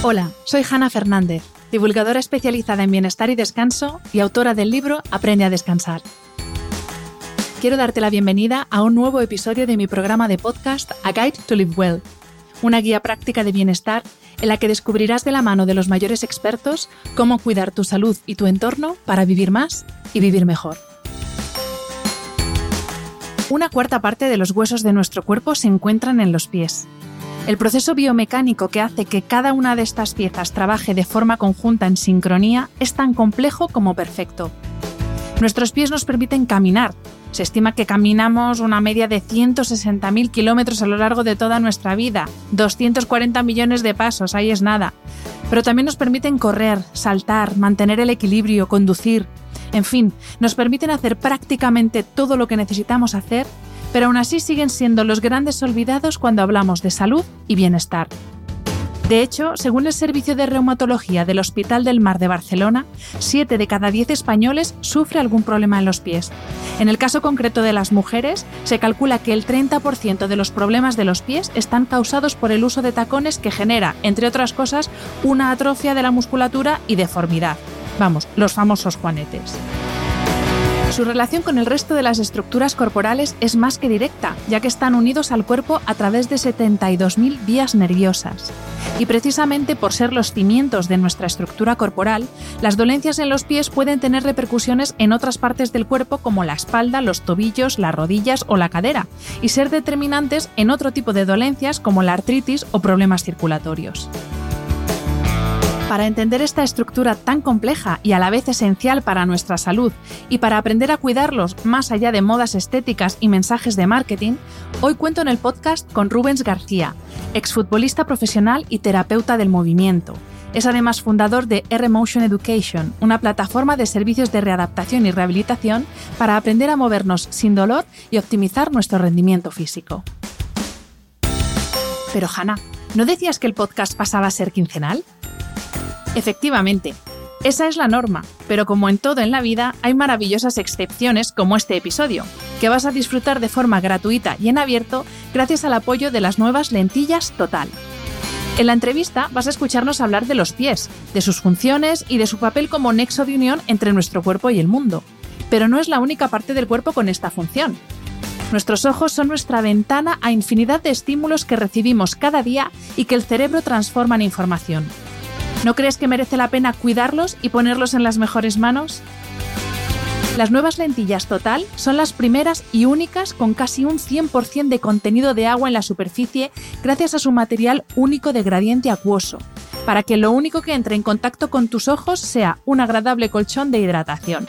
Hola, soy Hanna Fernández, divulgadora especializada en bienestar y descanso y autora del libro Aprende a descansar. Quiero darte la bienvenida a un nuevo episodio de mi programa de podcast A Guide to Live Well, una guía práctica de bienestar en la que descubrirás de la mano de los mayores expertos cómo cuidar tu salud y tu entorno para vivir más y vivir mejor. Una cuarta parte de los huesos de nuestro cuerpo se encuentran en los pies el proceso biomecánico que hace que cada una de estas piezas trabaje de forma conjunta en sincronía es tan complejo como perfecto. Nuestros pies nos permiten caminar. Se estima que caminamos una media de 160.000 kilómetros a lo largo de toda nuestra vida, 240 millones de pasos, ahí es nada. Pero también nos permiten correr, saltar, mantener el equilibrio, conducir. En fin, nos permiten hacer prácticamente todo lo que necesitamos hacer pero aún así siguen siendo los grandes olvidados cuando hablamos de salud y bienestar. De hecho, según el Servicio de Reumatología del Hospital del Mar de Barcelona, 7 de cada 10 españoles sufre algún problema en los pies. En el caso concreto de las mujeres, se calcula que el 30% de los problemas de los pies están causados por el uso de tacones que genera, entre otras cosas, una atrofia de la musculatura y deformidad. Vamos, los famosos juanetes. Su relación con el resto de las estructuras corporales es más que directa, ya que están unidos al cuerpo a través de 72.000 vías nerviosas. Y precisamente por ser los cimientos de nuestra estructura corporal, las dolencias en los pies pueden tener repercusiones en otras partes del cuerpo como la espalda, los tobillos, las rodillas o la cadera, y ser determinantes en otro tipo de dolencias como la artritis o problemas circulatorios. Para entender esta estructura tan compleja y a la vez esencial para nuestra salud y para aprender a cuidarlos más allá de modas estéticas y mensajes de marketing, hoy cuento en el podcast con Rubens García, exfutbolista profesional y terapeuta del movimiento. Es además fundador de R-Motion Education, una plataforma de servicios de readaptación y rehabilitación para aprender a movernos sin dolor y optimizar nuestro rendimiento físico. Pero Hanna, ¿no decías que el podcast pasaba a ser quincenal? Efectivamente, esa es la norma, pero como en todo en la vida, hay maravillosas excepciones como este episodio, que vas a disfrutar de forma gratuita y en abierto gracias al apoyo de las nuevas lentillas Total. En la entrevista vas a escucharnos hablar de los pies, de sus funciones y de su papel como nexo de unión entre nuestro cuerpo y el mundo. Pero no es la única parte del cuerpo con esta función. Nuestros ojos son nuestra ventana a infinidad de estímulos que recibimos cada día y que el cerebro transforma en información. ¿No crees que merece la pena cuidarlos y ponerlos en las mejores manos? Las nuevas lentillas Total son las primeras y únicas con casi un 100% de contenido de agua en la superficie gracias a su material único de gradiente acuoso, para que lo único que entre en contacto con tus ojos sea un agradable colchón de hidratación.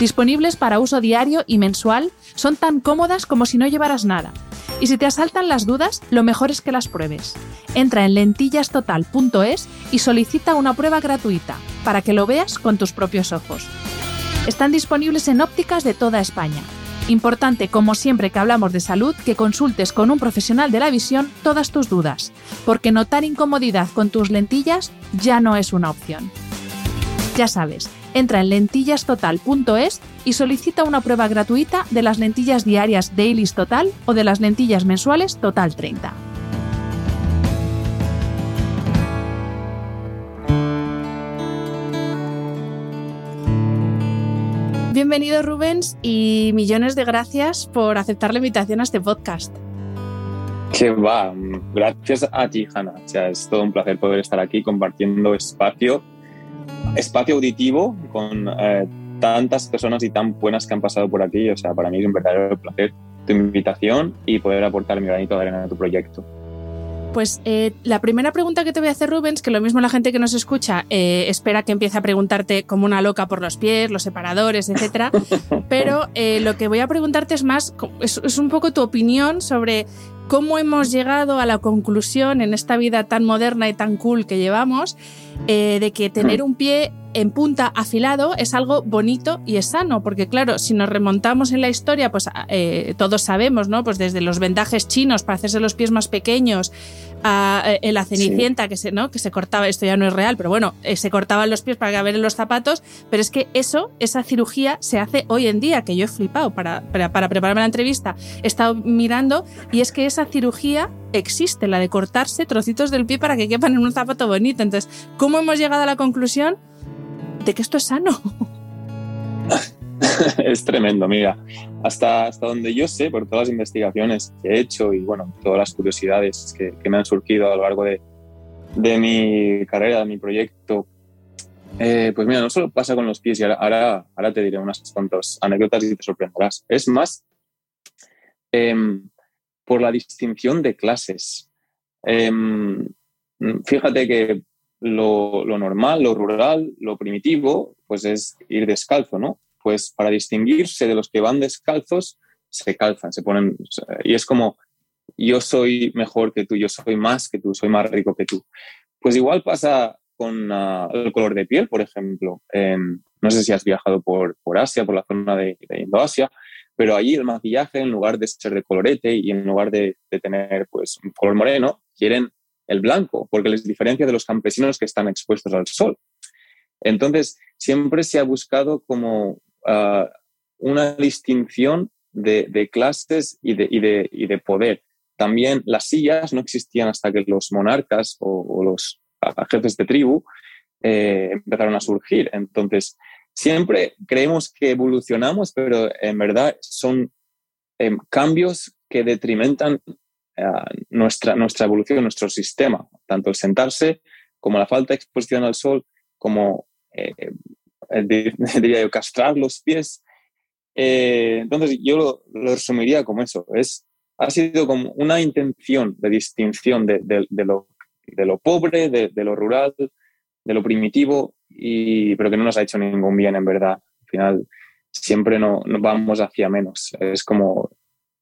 Disponibles para uso diario y mensual, son tan cómodas como si no llevaras nada y si te asaltan las dudas, lo mejor es que las pruebes. Entra en lentillastotal.es y solicita una prueba gratuita para que lo veas con tus propios ojos. Están disponibles en ópticas de toda España. Importante, como siempre que hablamos de salud, que consultes con un profesional de la visión todas tus dudas, porque notar incomodidad con tus lentillas ya no es una opción. Ya sabes, Entra en lentillastotal.es y solicita una prueba gratuita de las lentillas diarias Dailies Total o de las lentillas mensuales Total 30. Bienvenido Rubens y millones de gracias por aceptar la invitación a este podcast. Que va, gracias a ti, Hanna. O sea, es todo un placer poder estar aquí compartiendo espacio espacio auditivo con eh, tantas personas y tan buenas que han pasado por aquí. O sea, para mí es un verdadero placer tu invitación y poder aportar mi granito de arena a tu proyecto. Pues eh, la primera pregunta que te voy a hacer, Rubens, que lo mismo la gente que nos escucha eh, espera que empiece a preguntarte como una loca por los pies, los separadores, etcétera. Pero lo que voy a preguntarte es más, es, un poco tu opinión sobre cómo hemos llegado a la conclusión en esta vida tan moderna y tan cool que llevamos eh, de que tener un pie en punta afilado es algo bonito y es sano, porque claro, si nos remontamos en la historia, pues eh, todos sabemos, ¿no? Pues desde los vendajes chinos para hacerse los pies más pequeños, a eh, la cenicienta que se, ¿no? que se cortaba, esto ya no es real, pero bueno, eh, se cortaban los pies para caber en los zapatos, pero es que eso, esa cirugía se hace hoy en día, que yo he flipado para, para, para prepararme la entrevista, he estado mirando y es que esa cirugía existe, la de cortarse trocitos del pie para que quepan en un zapato bonito. Entonces, ¿cómo hemos llegado a la conclusión de que esto es sano? es tremendo, mira. Hasta, hasta donde yo sé, por todas las investigaciones que he hecho y bueno, todas las curiosidades que, me han surgido a lo largo de, de mi carrera, de mi proyecto, eh, pues mira, no solo pasa con los pies y ahora, ahora, te diré unas cuantas anécdotas y te sorprenderás. Es más, em, por la distinción de clases. Em, fíjate que lo, normal, lo rural, lo primitivo, pues es ir descalzo, ¿no? pues para distinguirse de los que van descalzos, se calzan, se ponen, y es como, yo soy mejor que tú, yo soy más que tú, soy más rico que tú. Pues igual pasa con ah, el color de piel, por ejemplo. no sé si has viajado por, por Asia, por la zona de, de Indoasia, pero allí el maquillaje, en lugar de ser de colorete y en lugar de, de, tener pues, un color moreno, quieren el blanco, porque les diferencia de los campesinos que están expuestos al sol. Entonces, siempre se ha buscado como una distinción de, clases y de, de, poder. También las sillas no existían hasta que los monarcas o, los jefes de tribu eh, empezaron a surgir. Entonces, siempre creemos que evolucionamos, pero en verdad son em, cambios que detrimentan nuestra, nuestra evolución, nuestro sistema, tanto el sentarse como la falta de exposición al sol, como eh, eh, diría yo, castrar los pies. Eh, entonces, yo lo, resumiría como eso. Es, ha sido como una intención de distinción de, lo, de lo, pobre, de, lo rural, de lo primitivo, y, pero que no nos ha hecho ningún bien, en verdad. Al final, siempre no, vamos hacia menos. Es como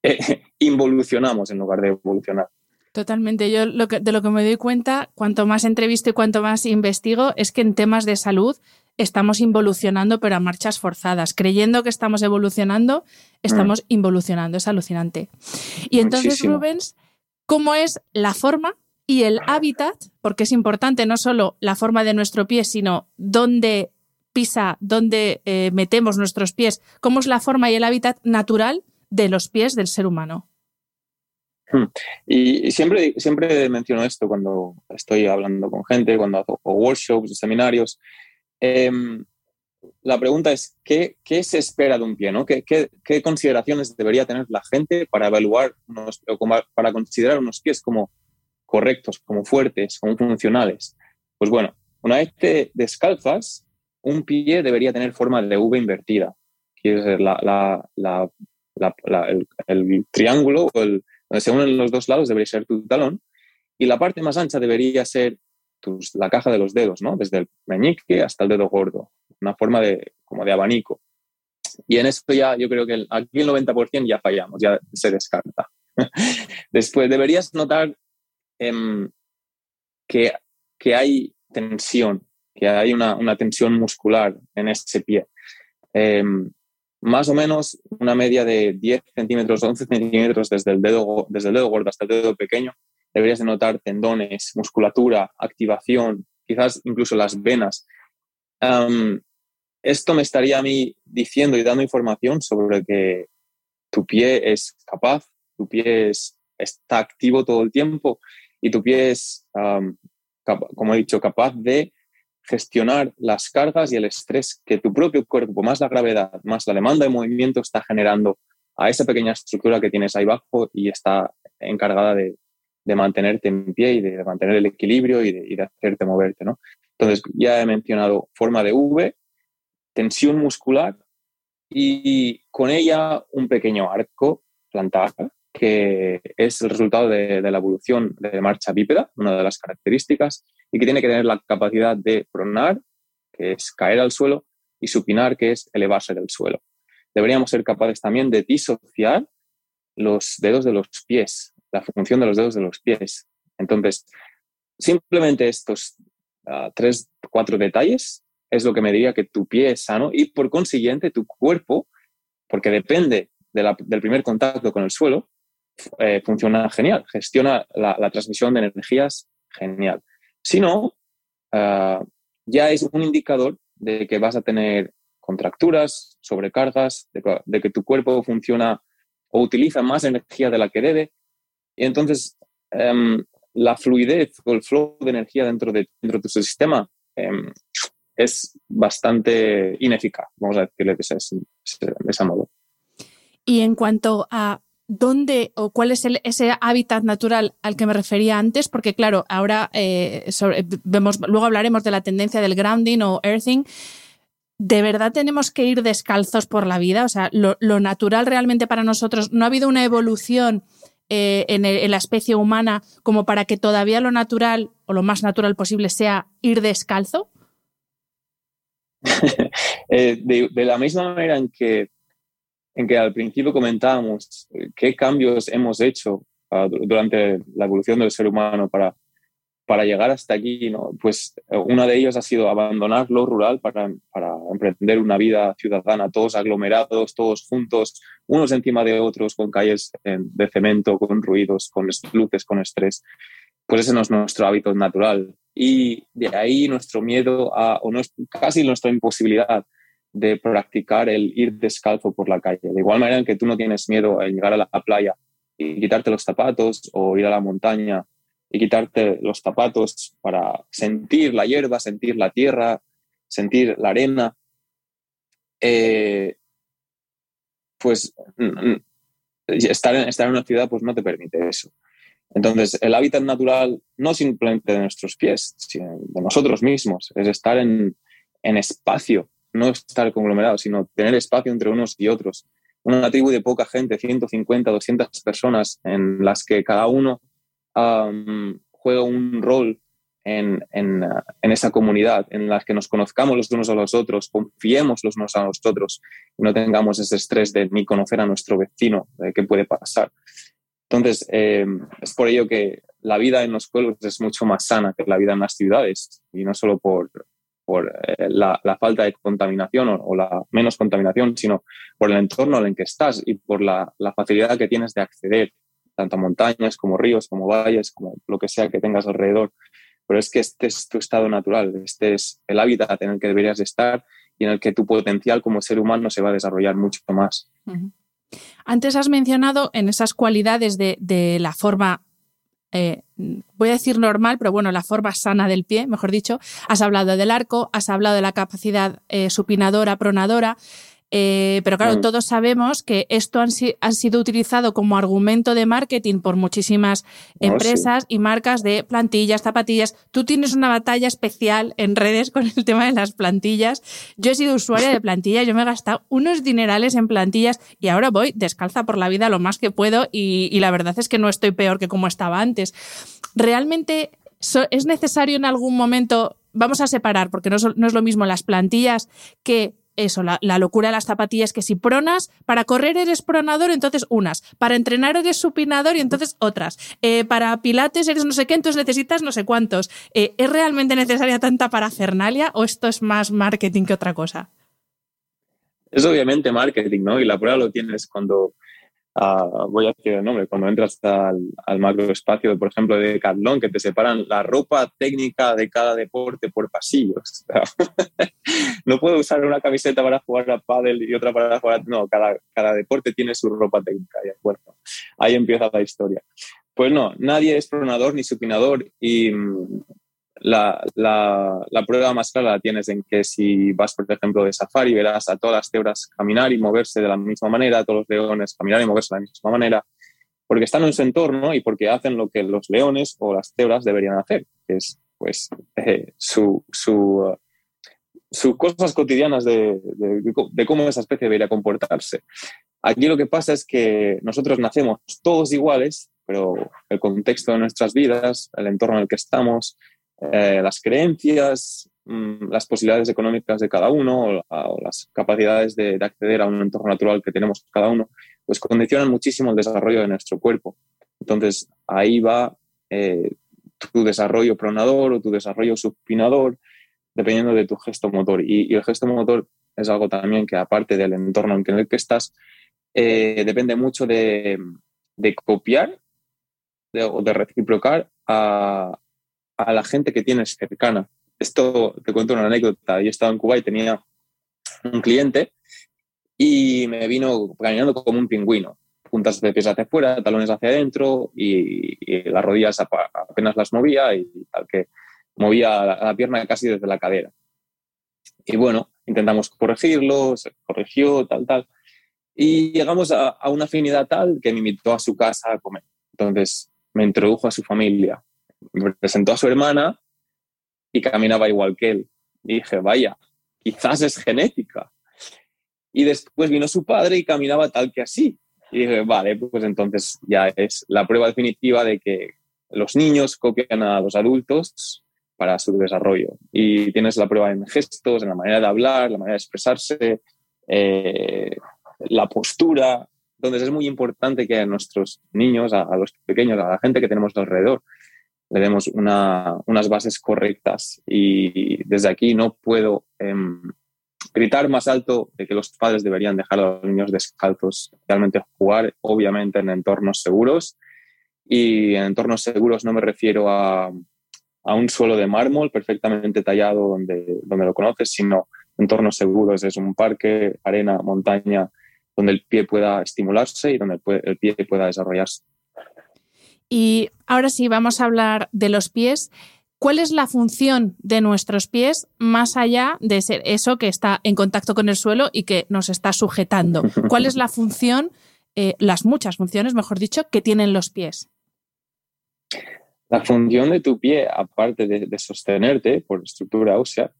eh, involucionamos en lugar de evolucionar. Totalmente. Yo lo que, de lo que me doy cuenta, cuanto más entrevisto y cuanto más investigo, es que en temas de salud estamos involucionando, pero a marchas forzadas. Creyendo que estamos evolucionando, estamos mm. involucionando. Es alucinante. Y entonces, Rubens, ¿cómo es la forma y el hábitat? Porque es importante no solo la forma de nuestro pie, sino dónde pisa, dónde eh, metemos nuestros pies. ¿Cómo es la forma y el hábitat natural de los pies del ser humano? Hmm. Y siempre, siempre menciono esto cuando estoy hablando con gente, cuando hago workshops, seminarios, Em, la pregunta es, ¿qué, ¿qué, se espera de un pie? ¿no? ¿Qué, qué, consideraciones debería tener la gente para evaluar, unos, para considerar unos pies como correctos, como fuertes, como funcionales? Pues bueno, una vez que descalzas, un pie debería tener forma de V invertida. Quiere la, la, el, el, triángulo el, donde se unen los dos lados debería ser tu talón y la parte más ancha debería ser la caja de los dedos, ¿no? Desde el meñique hasta el dedo gordo, una forma de, como de abanico. Y en esto ya yo creo que aquí el 90% ya fallamos, ya se descarta. Después deberías notar em, que, que, hay tensión, que hay una, una, tensión muscular en ese pie. Em, más o menos una media de 10 centímetros, 11 centímetros desde el, dedo, desde el dedo gordo hasta el dedo pequeño deberías de notar tendones, musculatura, activación, quizás incluso las venas. esto me estaría a mí diciendo y dando información sobre que tu pie es capaz, tu pie está activo todo el tiempo y tu pie es, como he dicho, capaz de gestionar las cargas y el estrés que tu propio cuerpo, más la gravedad, más la demanda de movimiento, está generando a esa pequeña estructura que tienes ahí abajo y está encargada de, de mantenerte en pie y de mantener el equilibrio y de, hacerte moverte, ¿no? Entonces, ya he mencionado forma de V, tensión muscular y con ella un pequeño arco plantar, que es el resultado de, la evolución de marcha bípeda, una de las características, y que tiene que tener la capacidad de pronar, que es caer al suelo, y supinar, que es elevarse del suelo. Deberíamos ser capaces también de disociar los dedos de los pies, la función de los dedos de los pies. Entonces, simplemente estos uh, tres, cuatro detalles es lo que me diría que tu pie es sano y por consiguiente tu cuerpo, porque depende del primer contacto con el suelo, eh, funciona genial, gestiona la, transmisión de energías genial. Si no, ah, ya es un indicador de que vas a tener contracturas, sobrecargas, de, que tu cuerpo funciona o utiliza más energía de la que debe. Y entonces em, la fluidez o el flow de energía dentro de, dentro de tu sistema em, es bastante ineficaz, vamos a decirle de ese, modo. Y en cuanto a dónde o cuál es ese hábitat natural al que me refería antes, porque claro, ahora eh, vemos, luego hablaremos de la tendencia del grounding o earthing. ¿De verdad tenemos que ir descalzos por la vida? O sea, lo, natural realmente para nosotros, ¿no ha habido una evolución eh, en, en, la especie humana como para que todavía lo natural o lo más natural posible sea ir descalzo? Eh, de, la misma manera en que, en que al principio comentábamos eh, qué cambios hemos hecho ah, durante la evolución del ser humano para, para llegar hasta aquí, ¿no? pues eh, uno de ellos ha sido abandonar lo rural para, para emprender una vida ciudadana, todos aglomerados, todos juntos, unos encima de otros, con calles de cemento, con ruidos, con luces, con estrés. Pues ese no es nuestro hábito natural y de ahí nuestro miedo a, o no, casi nuestra imposibilidad de practicar el ir descalzo por la calle. De igual manera en que tú no tienes miedo a llegar a la playa y quitarte los zapatos o ir a la montaña y quitarte los zapatos para sentir la hierba, sentir la tierra, sentir la arena, eh, pues estar en, estar en una ciudad pues no te permite eso. Entonces, el hábitat natural no simplemente de nuestros pies, sino de nosotros mismos, es estar en, espacio, no estar conglomerado, sino tener espacio entre unos y otros. Una tribu de poca gente, 150, 200 personas, en las que cada uno juega un rol en, esa comunidad, en las que nos conozcamos los unos a los otros, confiemos los unos a los otros y no tengamos ese estrés de ni conocer a nuestro vecino, de qué puede pasar. Entonces, eh, es por ello que la vida en los pueblos es mucho más sana que la vida en las ciudades, y no solo por, por eh, la, falta de contaminación o, la menos contaminación, sino por el entorno en el que estás y por la, facilidad que tienes de acceder tanto a montañas como ríos, como valles, como lo que sea que tengas alrededor. Pero es que este es tu estado natural, este es el hábitat en el que deberías estar y en el que tu potencial como ser humano se va a desarrollar mucho más. Antes has mencionado en esas cualidades de, la forma, eh, voy a decir normal, pero bueno, la forma sana del pie, mejor dicho, has hablado del arco, has hablado de la capacidad eh, supinadora, pronadora. Eh, pero claro, mm. todos sabemos que esto han, sido utilizado como argumento de marketing por muchísimas oh, empresas y marcas de plantillas, zapatillas. Tú tienes una batalla especial en redes con el tema de las plantillas. Yo he sido usuaria de plantillas, yo me he gastado unos dinerales en plantillas y ahora voy descalza por la vida lo más que puedo y, la verdad es que no estoy peor que como estaba antes. Realmente es necesario en algún momento, vamos a separar, porque no, no es lo mismo las plantillas que eso, la, locura de las zapatillas, que si pronas, para correr eres pronador, entonces unas, para entrenar eres supinador y entonces otras, eh, para pilates eres no sé qué, entonces necesitas no sé cuántos. Eh, ¿Es realmente necesaria tanta parafernalia o esto es más marketing que otra cosa? Es obviamente marketing, ¿no? Y la prueba lo tienes cuando voy a decir el nombre, cuando entras al, al macroespacio, por ejemplo, de Decathlon, que te separan la ropa técnica de cada deporte por pasillos. no puedo usar una camiseta para jugar a pádel y otra para jugar... No, cada, cada deporte tiene su ropa técnica, de acuerdo. Ahí empieza la historia. Pues no, nadie es pronador ni supinador y la, la, la, prueba más clara la tienes en que si vas, por ejemplo, de safari, verás a todas las cebras caminar y moverse de la misma manera, a todos los leones caminar y moverse de la misma manera, porque están en su entorno y porque hacen lo que los leones o las cebras deberían hacer, que es pues eh, su, su, sus cosas cotidianas de, de, de, cómo esa especie debería comportarse. Aquí lo que pasa es que nosotros nacemos todos iguales, pero el contexto de nuestras vidas, el entorno en el que estamos, eh, las creencias, mm, las posibilidades económicas de cada uno o, las capacidades de, acceder a un entorno natural que tenemos cada uno, pues condicionan muchísimo el desarrollo de nuestro cuerpo. Entonces, ahí va eh, tu desarrollo pronador o tu desarrollo supinador, dependiendo de tu gesto motor. Y, el gesto motor es algo también que aparte del entorno en el que estás, eh, depende mucho de, copiar o de reciprocar a, a la gente que tienes cercana. Esto te cuento una anécdota. Yo estaba en Cuba y tenía un cliente y me vino caminando como un pingüino. Puntas de pies hacia afuera, talones hacia adentro y, las rodillas apenas las movía y tal que movía la, pierna casi desde la cadera. Y bueno, intentamos corregirlo, se corrigió, tal, tal. Y llegamos a, a, una afinidad tal que me invitó a su casa a comer. Entonces me introdujo a su familia. Presentó a su hermana y caminaba igual que él. Y dije, vaya, quizás es genética. Y después vino su padre y caminaba tal que así. Y dije, vale, pues entonces ya es la prueba definitiva de que los niños copian a los adultos para su desarrollo. Y tienes la prueba en gestos, en la manera de hablar, la manera de expresarse, eh, la postura. Entonces es muy importante que a nuestros niños, a, los pequeños, a la gente que tenemos alrededor, le demos unas bases correctas. Y desde aquí no puedo em, gritar más alto de que los padres deberían dejar a los niños descalzos, realmente jugar, obviamente, en entornos seguros. Y en entornos seguros no me refiero a, a un suelo de mármol perfectamente tallado donde, donde lo conoces, sino entornos seguros. Es un parque, arena, montaña, donde el pie pueda estimularse y donde el pie pueda desarrollarse. Y ahora sí, vamos a hablar de los pies. ¿Cuál es la función de nuestros pies más allá de ser eso que está en contacto con el suelo y que nos está sujetando? ¿Cuál es la función, eh, las muchas funciones, mejor dicho, que tienen los pies? La función de tu pie, aparte de, sostenerte por estructura ósea,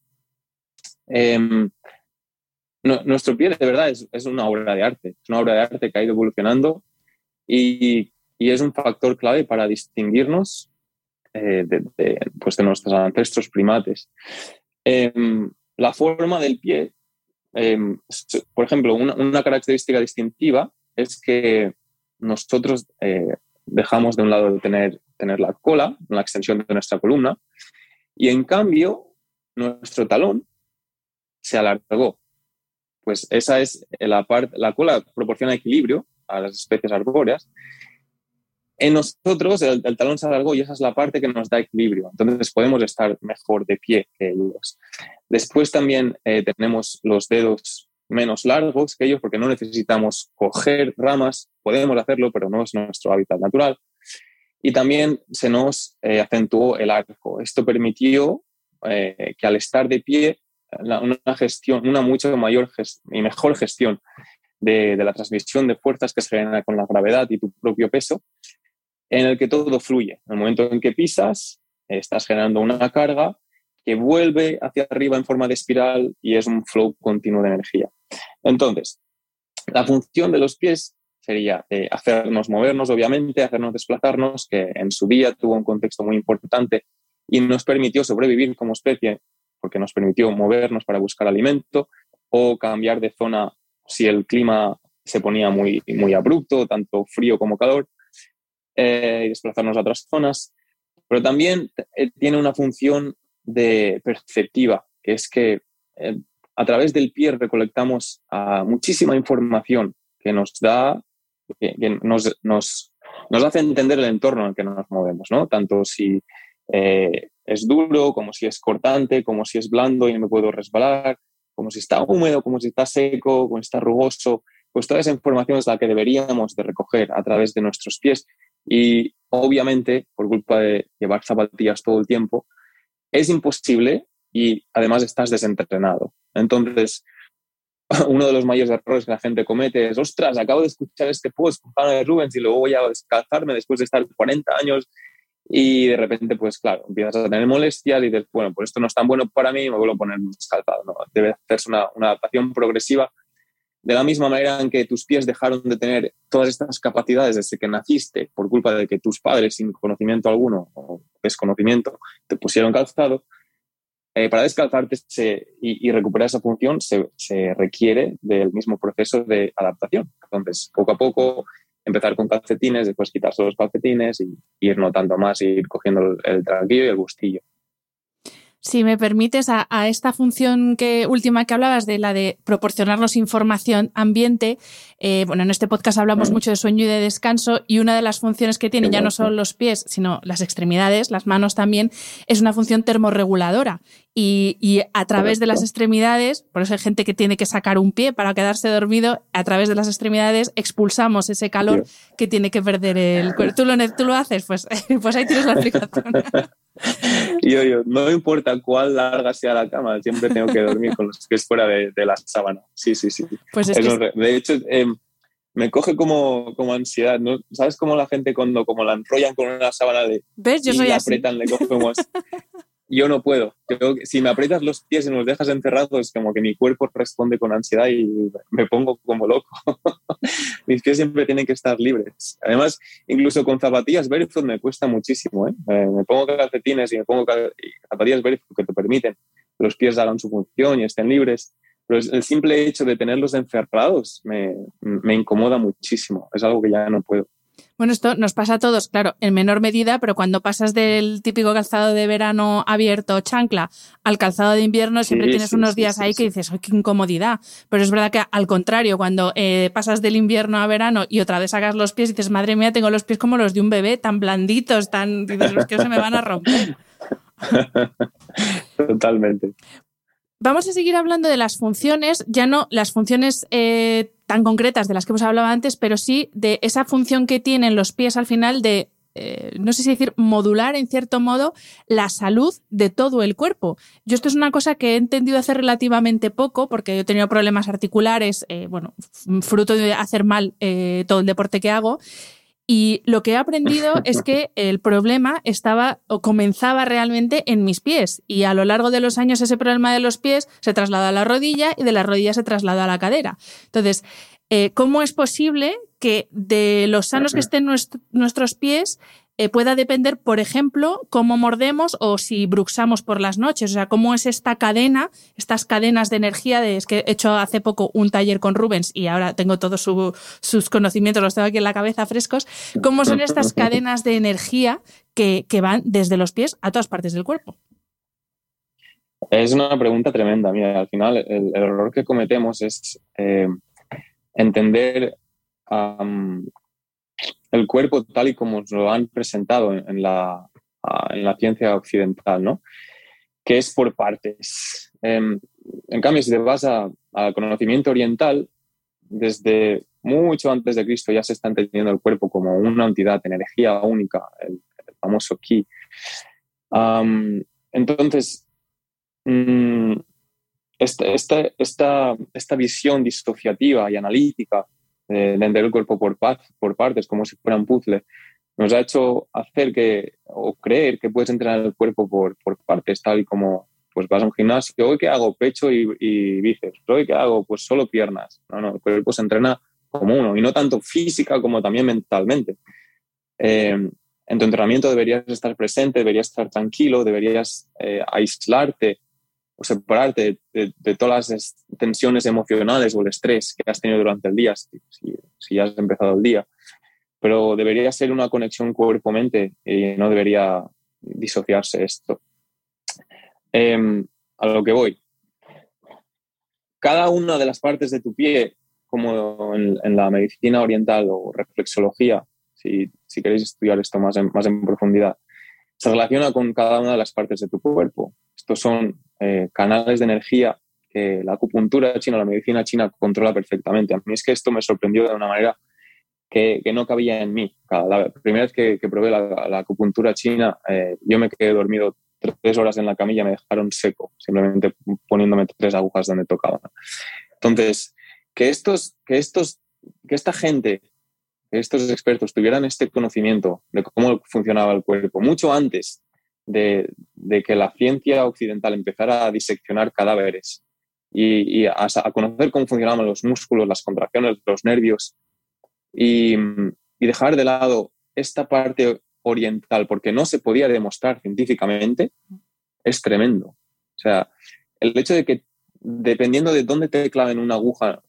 em, nuestro pie de verdad es, es, una obra de arte, es una obra de arte que ha ido evolucionando y, y es un factor clave para distinguirnos eh, de, pues de, nuestros ancestros primates. Em, la forma del pie, em, por ejemplo, una, característica distintiva es que nosotros eh, dejamos de un lado de tener, tener la cola, la extensión de nuestra columna, y en cambio nuestro talón se alargó. Pues esa es la parte, la cola proporciona equilibrio a las especies arbóreas en nosotros el, talón se alargó y esa es la parte que nos da equilibrio. Entonces podemos estar mejor de pie que ellos. Después también eh, tenemos los dedos menos largos que ellos porque no necesitamos coger ramas. Podemos hacerlo, pero no es nuestro hábitat natural. Y también se nos eh, acentuó el arco. Esto permitió eh, que al estar de pie, una gestión, una mucho mayor y mejor gestión de, de, la transmisión de fuerzas que se genera con la gravedad y tu propio peso, en el que todo fluye. En el momento en que pisas, estás generando una carga que vuelve hacia arriba en forma de espiral y es un flow continuo de energía. Entonces, la función de los pies sería eh, hacernos movernos, obviamente, hacernos desplazarnos, que en su día tuvo un contexto muy importante y nos permitió sobrevivir como especie, porque nos permitió movernos para buscar alimento o cambiar de zona si el clima se ponía muy, muy abrupto, tanto frío como calor, eh, y desplazarnos a otras zonas, pero también eh, tiene una función de perceptiva, que es que eh, a través del pie recolectamos ah, muchísima información que nos da, que, nos, nos, nos, hace entender el entorno en el que nos movemos, ¿no? Tanto si es duro, como si es cortante, como si es blando y no me puedo resbalar, como si está húmedo, como si está seco, como si está rugoso, pues toda esa información es la que deberíamos de recoger a través de nuestros pies y obviamente, por culpa de llevar zapatillas todo el tiempo, es imposible y además estás desentrenado. Entonces, uno de los mayores errores que la gente comete es, ostras, acabo de escuchar este post con de Rubens y luego voy a descalzarme después de estar 40 años y de repente, pues claro, empiezas a tener molestias y dices, bueno, pues esto no es tan bueno para mí, me vuelvo a poner descalzado. ¿no? Debe hacerse una, una adaptación progresiva de la misma manera en que tus pies dejaron de tener todas estas capacidades desde que naciste por culpa de que tus padres, sin conocimiento alguno o desconocimiento, te pusieron calzado, eh, para descalzarte y, recuperar esa función se, requiere del mismo proceso de adaptación. Entonces, poco a poco, empezar con calcetines, después quitarse los calcetines y, ir notando más ir cogiendo el, el tranquillo y el gustillo. Si me permites, a, esta función que última que hablabas, de la de proporcionarnos información ambiente, eh, bueno, en este podcast hablamos mucho de sueño y de descanso y una de las funciones que tienen ya no solo los pies, sino las extremidades, las manos también, es una función termorreguladora. Y, a través de las extremidades, por eso hay gente que tiene que sacar un pie para quedarse dormido, a través de las extremidades expulsamos ese calor que tiene que perder el cuerpo. ¿Tú lo, tú lo haces? Pues, pues ahí tienes la explicación. yo, yo, no importa cuál larga sea la cama, siempre tengo que dormir con los pies fuera de, la sábana. Sí, sí, sí. Pues De hecho, em, me coge como, como ansiedad, ¿no? ¿Sabes cómo la gente cuando como la enrollan con una sábana de... ¿Ves? Yo soy la así. apretan, le cogemos... yo no puedo. si me aprietas los pies y nos dejas encerrados, como que mi cuerpo responde con ansiedad y me pongo como loco. Mis pies siempre tienen que estar libres. Además, incluso con zapatillas barefoot me cuesta muchísimo. ¿eh? Eh, me pongo calcetines y me pongo zapatillas barefoot que te permiten que los pies hagan su función y estén libres. Pero el simple hecho de tenerlos encerrados me incomoda muchísimo. Es algo que ya no puedo. Bueno, esto nos pasa a todos, claro, en menor medida, pero cuando pasas del típico calzado de verano abierto, chancla, al calzado de invierno, siempre tienes unos días ahí que dices, ¡ay, qué incomodidad! Pero es verdad que al contrario, cuando eh, pasas del invierno a verano y otra vez sacas los pies y dices, madre mía, tengo los pies como los de un bebé, tan blanditos, tan. dices, los que se me van a romper. Totalmente. Vamos a seguir hablando de las funciones, ya no las funciones eh, tan concretas de las que hemos hablado antes, pero sí de esa función que tienen los pies al final de, eh, no sé si decir, modular en cierto modo la salud de todo el cuerpo. Yo esto es una cosa que he entendido hace relativamente poco, porque yo he tenido problemas articulares, eh, bueno, fruto de hacer mal todo el deporte que hago. Y lo que he aprendido es que el problema estaba o comenzaba realmente en mis pies. Y a lo largo de los años ese problema de los pies se trasladó a la rodilla y de la rodilla se trasladó a la cadera. Entonces, eh, ¿cómo es posible que de los sanos que estén nuestros pies eh, pueda depender, por ejemplo, cómo mordemos o si bruxamos por las noches. O sea, cómo es esta cadena, estas cadenas de energía. De, es que he hecho hace poco un taller con Rubens y ahora tengo todos sus conocimientos, los tengo aquí en la cabeza frescos. ¿Cómo son estas cadenas de energía que, van desde los pies a todas partes del cuerpo? Es una pregunta tremenda. Mira, al final el, error que cometemos es eh, entender el cuerpo tal y como nos lo han presentado en la, en la ciencia occidental, ¿no? que es por partes. Em, en cambio, si te vas al conocimiento oriental, desde mucho antes de Cristo ya se está entendiendo el cuerpo como una entidad, energía única, el, famoso ki. entonces, mm, esta, esta, esta, esta, visión disociativa y analítica de, entender el cuerpo por, partes, como si fuera un puzzle, nos ha hecho hacer que, o creer que puedes entrenar el cuerpo por, por partes, tal y como pues vas a un gimnasio, hoy que hago pecho y, y bíceps, hoy que hago pues solo piernas. No, no, el cuerpo se entrena como uno y no tanto física como también mentalmente. Eh, en tu entrenamiento deberías estar presente, deberías estar tranquilo, deberías eh, aislarte o separarte de, todas las tensiones emocionales o el estrés que has tenido durante el día, si, si has empezado el día. Pero debería ser una conexión cuerpo-mente y no debería disociarse esto. Em, a lo que voy. Cada una de las partes de tu pie, como en, la medicina oriental o reflexología, si, si, queréis estudiar esto más más en profundidad, se relaciona con cada una de las partes de tu cuerpo. Estos son eh, canales de energía que la acupuntura china, la medicina china controla perfectamente. A mí es que esto me sorprendió de una manera que, no cabía en mí. La primera vez que, probé la, acupuntura china, eh, yo me quedé dormido tres horas en la camilla, me dejaron seco, simplemente poniéndome tres agujas donde tocaba. Entonces, que estos, que estos, que esta gente, estos expertos tuvieran este conocimiento de cómo funcionaba el cuerpo mucho antes de, que la ciencia occidental empezara a diseccionar cadáveres y, a, conocer cómo funcionaban los músculos, las contracciones, los nervios y, dejar de lado esta parte oriental, porque no se podía demostrar científicamente, es tremendo. O sea, el hecho de que dependiendo de dónde te claven una aguja,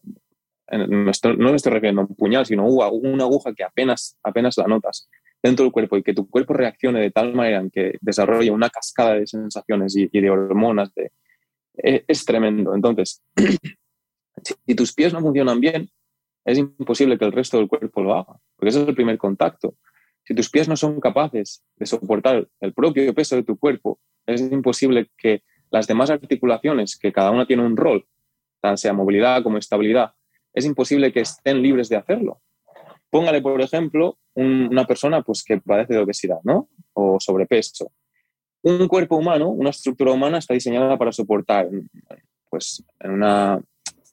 no me estoy refiriendo a un puñal, sino una aguja que apenas, apenas la notas, dentro del cuerpo y que tu cuerpo reaccione de tal manera en que desarrolle una cascada de sensaciones y, de hormonas, es, es, tremendo. Entonces, si tus pies no funcionan bien, es imposible que el resto del cuerpo lo haga, porque ese es el primer contacto. Si tus pies no son capaces de soportar el propio peso de tu cuerpo, es imposible que las demás articulaciones, que cada una tiene un rol, tan sea movilidad como estabilidad, es imposible que estén libres de hacerlo. Póngale, por ejemplo, una persona pues, que padece de obesidad ¿no? o sobrepeso. Un cuerpo humano, una estructura humana está diseñada para soportar pues, en, una,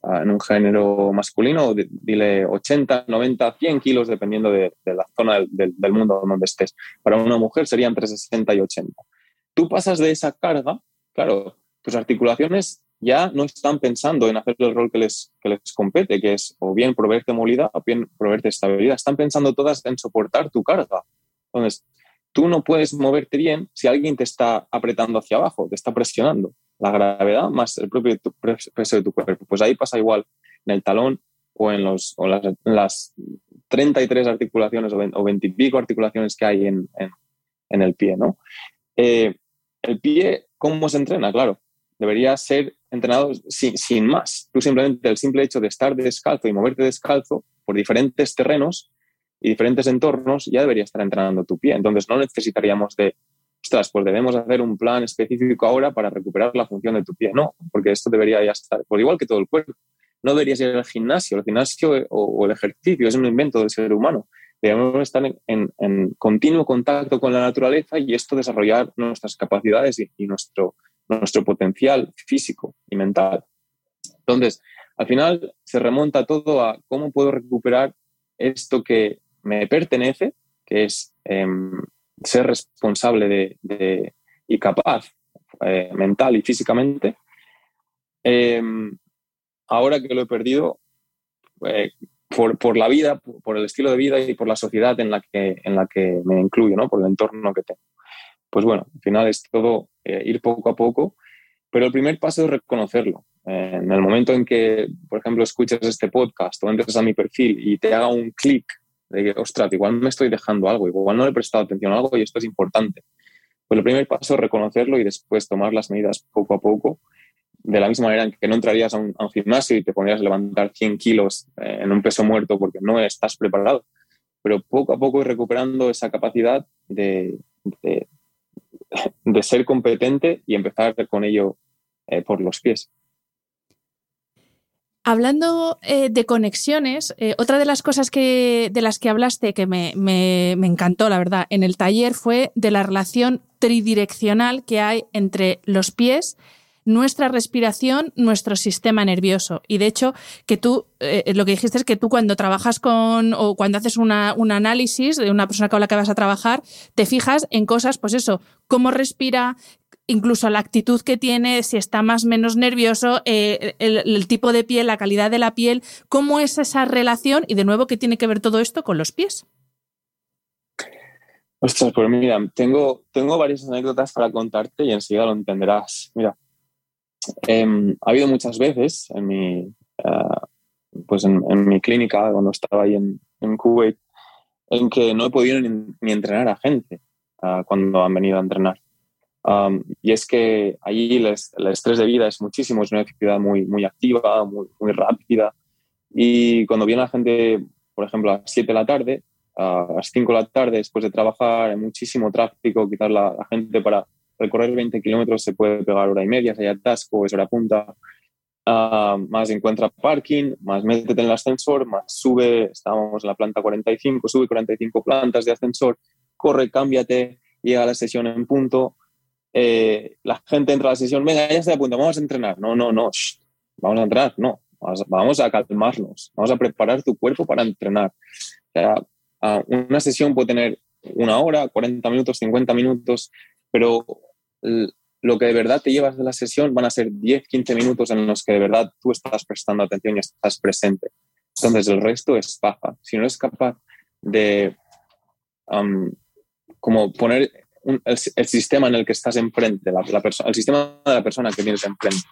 en un género masculino, dile 80, 90, 100 kilos, dependiendo de, la zona del, del, mundo donde estés. Para una mujer serían entre 60 y 80. Tú pasas de esa carga, claro, tus articulaciones ya no están pensando en hacer el rol que les, que les compete, que es o bien proveerte movilidad o bien proveerte estabilidad. Están pensando todas en soportar tu carga. Entonces, tú no puedes moverte bien si alguien te está apretando hacia abajo, te está presionando. La gravedad más el propio peso de tu cuerpo. Pues ahí pasa igual en el talón o en, los, o las, las 33 articulaciones o 20 y pico articulaciones que hay en, en, el pie. ¿no? Eh, el pie, ¿cómo se entrena? Claro, debería ser entrenado sin, sin, más. Tú simplemente el simple hecho de estar descalzo y moverte descalzo por diferentes terrenos y diferentes entornos ya debería estar entrenando tu pie. Entonces no necesitaríamos de, ostras, pues debemos hacer un plan específico ahora para recuperar la función de tu pie. No, porque esto debería ya estar, por igual que todo el cuerpo. No debería ser el gimnasio. El gimnasio o, el ejercicio es un invento del ser humano. Debemos estar en, en, continuo contacto con la naturaleza y esto desarrollar nuestras capacidades y nuestro, nuestro potencial físico y mental. Entonces, al final se remonta todo a cómo puedo recuperar esto que me pertenece, que es em, ser responsable de, y capaz eh, mental y físicamente. Em, ahora que lo he perdido, eh, por, por, la vida, por el estilo de vida y por la sociedad en la que, en la que me incluyo, ¿no? por el entorno que tengo pues bueno, al final es todo eh, ir poco a poco, pero el primer paso es reconocerlo. Eh, en el momento en que, por ejemplo, escuchas este podcast o entres a mi perfil y te haga un clic de que, ostras, igual me estoy dejando algo, igual no le he prestado atención a algo y esto es importante. Pues el primer paso es reconocerlo y después tomar las medidas poco a poco, de la misma manera en que no entrarías a un, gimnasio y te pondrías a levantar 100 kilos eh, en un peso muerto porque no estás preparado, pero poco a poco recuperando esa capacidad de, de ser competente y empezar con ello eh, por los pies. Hablando eh, de conexiones, eh, otra de las cosas que, de las que hablaste que me, me, encantó, la verdad, en el taller fue de la relación tridireccional que hay entre los pies nuestra respiración, nuestro sistema nervioso. Y de hecho, que tú, eh, lo que dijiste es que tú cuando trabajas con o cuando haces una, un análisis de una persona con la que vas a trabajar, te fijas en cosas, pues eso, cómo respira, incluso la actitud que tiene, si está más o menos nervioso, eh, el, tipo de piel, la calidad de la piel, cómo es esa relación y de nuevo, ¿qué tiene que ver todo esto con los pies? Ostras, pues mira, tengo, tengo varias anécdotas para contarte y enseguida lo entenderás. Mira, Em, ha habido muchas veces en mi, eh, pues en, mi clínica, cuando estaba ahí en, en, Kuwait, en que no he podido ni, entrenar a gente uh, cuando han venido a entrenar. Um, y es que allí el, el, estrés de vida es muchísimo, es una ciudad muy, muy activa, muy, muy rápida. Y cuando viene la gente, por ejemplo, a las 7 de la tarde, a las 5 de la tarde, después de trabajar, hay muchísimo tráfico, quizás la, la gente para recorrer 20 kilómetros se puede pegar hora y media, si hay atasco, es hora punta. Uh, más encuentra parking, más métete en el ascensor, más sube, estábamos en la planta 45, sube 45 plantas de ascensor, corre, cámbiate, llega a la sesión en punto, eh, la gente entra a la sesión, venga, ya está a punto, vamos a entrenar. No, no, no, vamos a entrenar, no, vamos a calmarnos, vamos a preparar tu cuerpo para entrenar. Uh, una sesión puede tener una hora, 40 minutos, 50 minutos, pero lo que de verdad te llevas de la sesión van a ser 10, 15 minutos en los que de verdad tú estás prestando atención y estás presente. Entonces el resto es paja. Si no eres capaz de como poner el, sistema en el que estás enfrente, la, el sistema de la persona que tienes enfrente,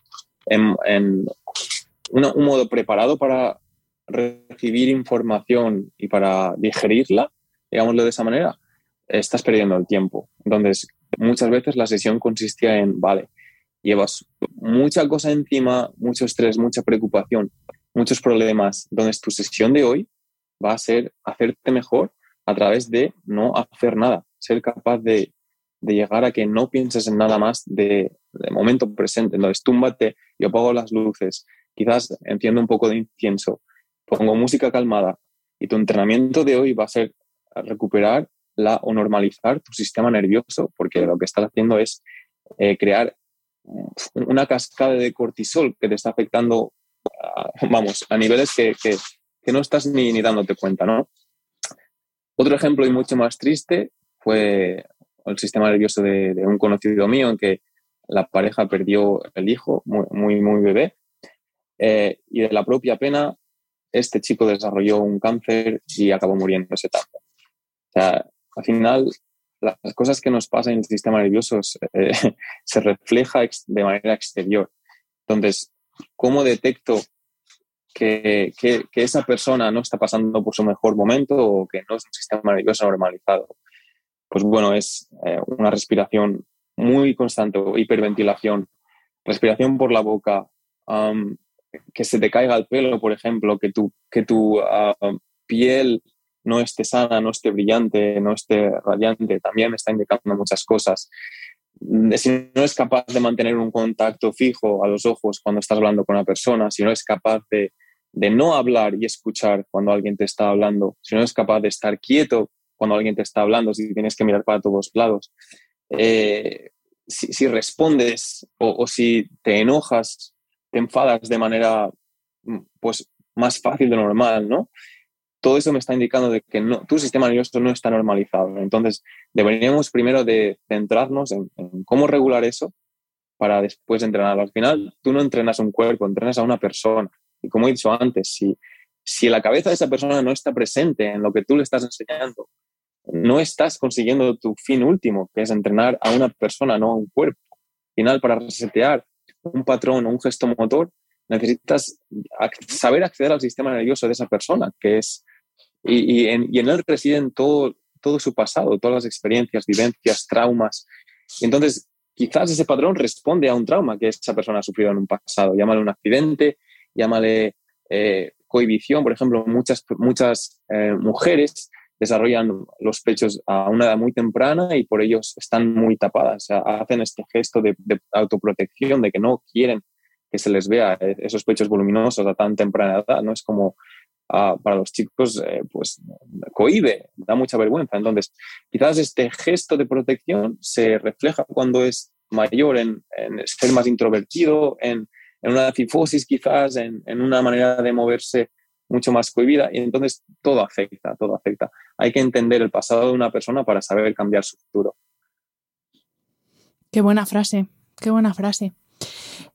en, en un modo preparado para recibir información y para digerirla, digámoslo de esa manera, estás perdiendo el tiempo. Entonces, muchas veces la sesión consistía en, vale, llevas mucha cosa encima, mucho estrés, mucha preocupación, muchos problemas. Entonces, tu sesión de hoy va a ser hacerte mejor a través de no hacer nada, ser capaz de, llegar a que no pienses en nada más de, momento presente. Entonces, túmbate, yo apago las luces, quizás enciendo un poco de incienso, pongo música calmada y tu entrenamiento de hoy va a ser recuperar la, o normalizar tu sistema nervioso, porque lo que estás haciendo es eh, crear una cascada de cortisol que te está afectando, vamos, a niveles que, no estás ni, ni, dándote cuenta, ¿no? Otro ejemplo y mucho más triste fue el sistema nervioso de, un conocido mío en que la pareja perdió el hijo muy, muy, bebé eh, y de la propia pena este chico desarrolló un cáncer y acabó muriendo ese etapa. O sea, al final las cosas que nos pasan en el sistema nervioso eh, se refleja de manera exterior. Entonces, ¿cómo detecto que, que, esa persona no está pasando por su mejor momento o que no es un sistema nervioso normalizado? Pues bueno, es eh, una respiración muy constante, hiperventilación, respiración por la boca, que se te caiga el pelo, por ejemplo, que tu, que tu ah, piel no esté sana, no esté brillante, no esté radiante, también está indicando muchas cosas. Si no es capaz de mantener un contacto fijo a los ojos cuando estás hablando con una persona, si no es capaz de, no hablar y escuchar cuando alguien te está hablando, si no es capaz de estar quieto cuando alguien te está hablando, si tienes que mirar para todos lados, eh, si, respondes o, o, si te enojas, te enfadas de manera mm, pues, más fácil de normal, ¿no? Todo eso me está indicando de que no, tu sistema nervioso no está normalizado. Entonces, deberíamos primero de centrarnos en, cómo regular eso para después entrenarlo. Al final, tú no entrenas un cuerpo, entrenas a una persona. Y como he dicho antes, si, si la cabeza de esa persona no está presente en lo que tú le estás enseñando, no estás consiguiendo tu fin último, que es entrenar a una persona, no a un cuerpo. Al final, para resetear un patrón o un gesto motor, necesitas saber acceder al sistema nervioso de esa persona, que es y, en, él residen todo, todo su pasado, todas las experiencias, vivencias, traumas. entonces, quizás ese patrón responde a un trauma que esa persona ha sufrido en un pasado. Llámale un accidente, llámale eh, cohibición. Por ejemplo, muchas, muchas eh, mujeres desarrollan los pechos a una edad muy temprana y por ellos están muy tapadas. hacen este gesto de, de, autoprotección, de que no quieren que se les vea eh, esos pechos voluminosos a tan temprana edad. ¿no? Es como para los chicos, eh, pues cohibe, da mucha vergüenza. Entonces, quizás este gesto de protección se refleja cuando es mayor en, ser más introvertido, en, una cifosis quizás, en, una manera de moverse mucho más cohibida y entonces todo afecta, todo afecta. Hay que entender el pasado de una persona para saber cambiar su futuro. Qué buena frase, qué buena frase.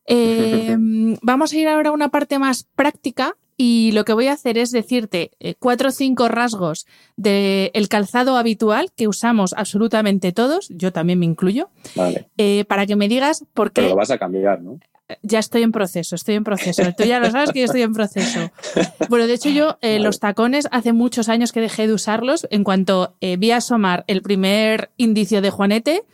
Eh, vamos a ir ahora a una parte más práctica y lo que voy a hacer es decirte eh, cuatro o cinco rasgos del calzado habitual que usamos absolutamente todos, yo también me incluyo, eh, para que me digas por qué... Pero lo vas a cambiar, ¿no? Ya estoy en proceso, estoy en proceso. Tú ya lo sabes que yo estoy en proceso. Bueno, de hecho yo eh, los tacones hace muchos años que dejé de usarlos. En cuanto vi asomar el primer indicio de Juanete,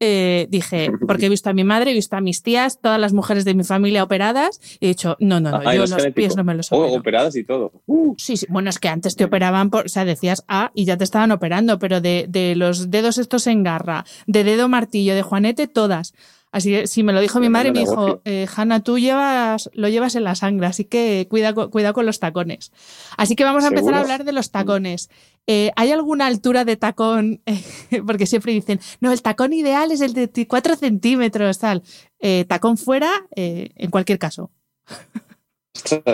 eh, dije, porque he visto a mi madre, he visto a mis tías, todas las mujeres de mi familia operadas, y he dicho, no, no, no, ah, yo los pies no me los opero. operadas y todo. Uh. Sí, sí, bueno, es que antes te operaban, por, o sea, decías A y ya te estaban operando, pero de, de los dedos estos en garra, de dedo martillo, de Juanete, todas. Así que si me lo dijo mi madre, me dijo, eh, Hanna, tú llevas, lo llevas en la sangre, así que cuida, cuida con los tacones. Así que vamos a empezar a hablar de los tacones. Eh, ¿Hay alguna altura de tacón? porque siempre dicen, no, el tacón ideal es el de 4 centímetros, tal. Eh, tacón fuera, en cualquier caso.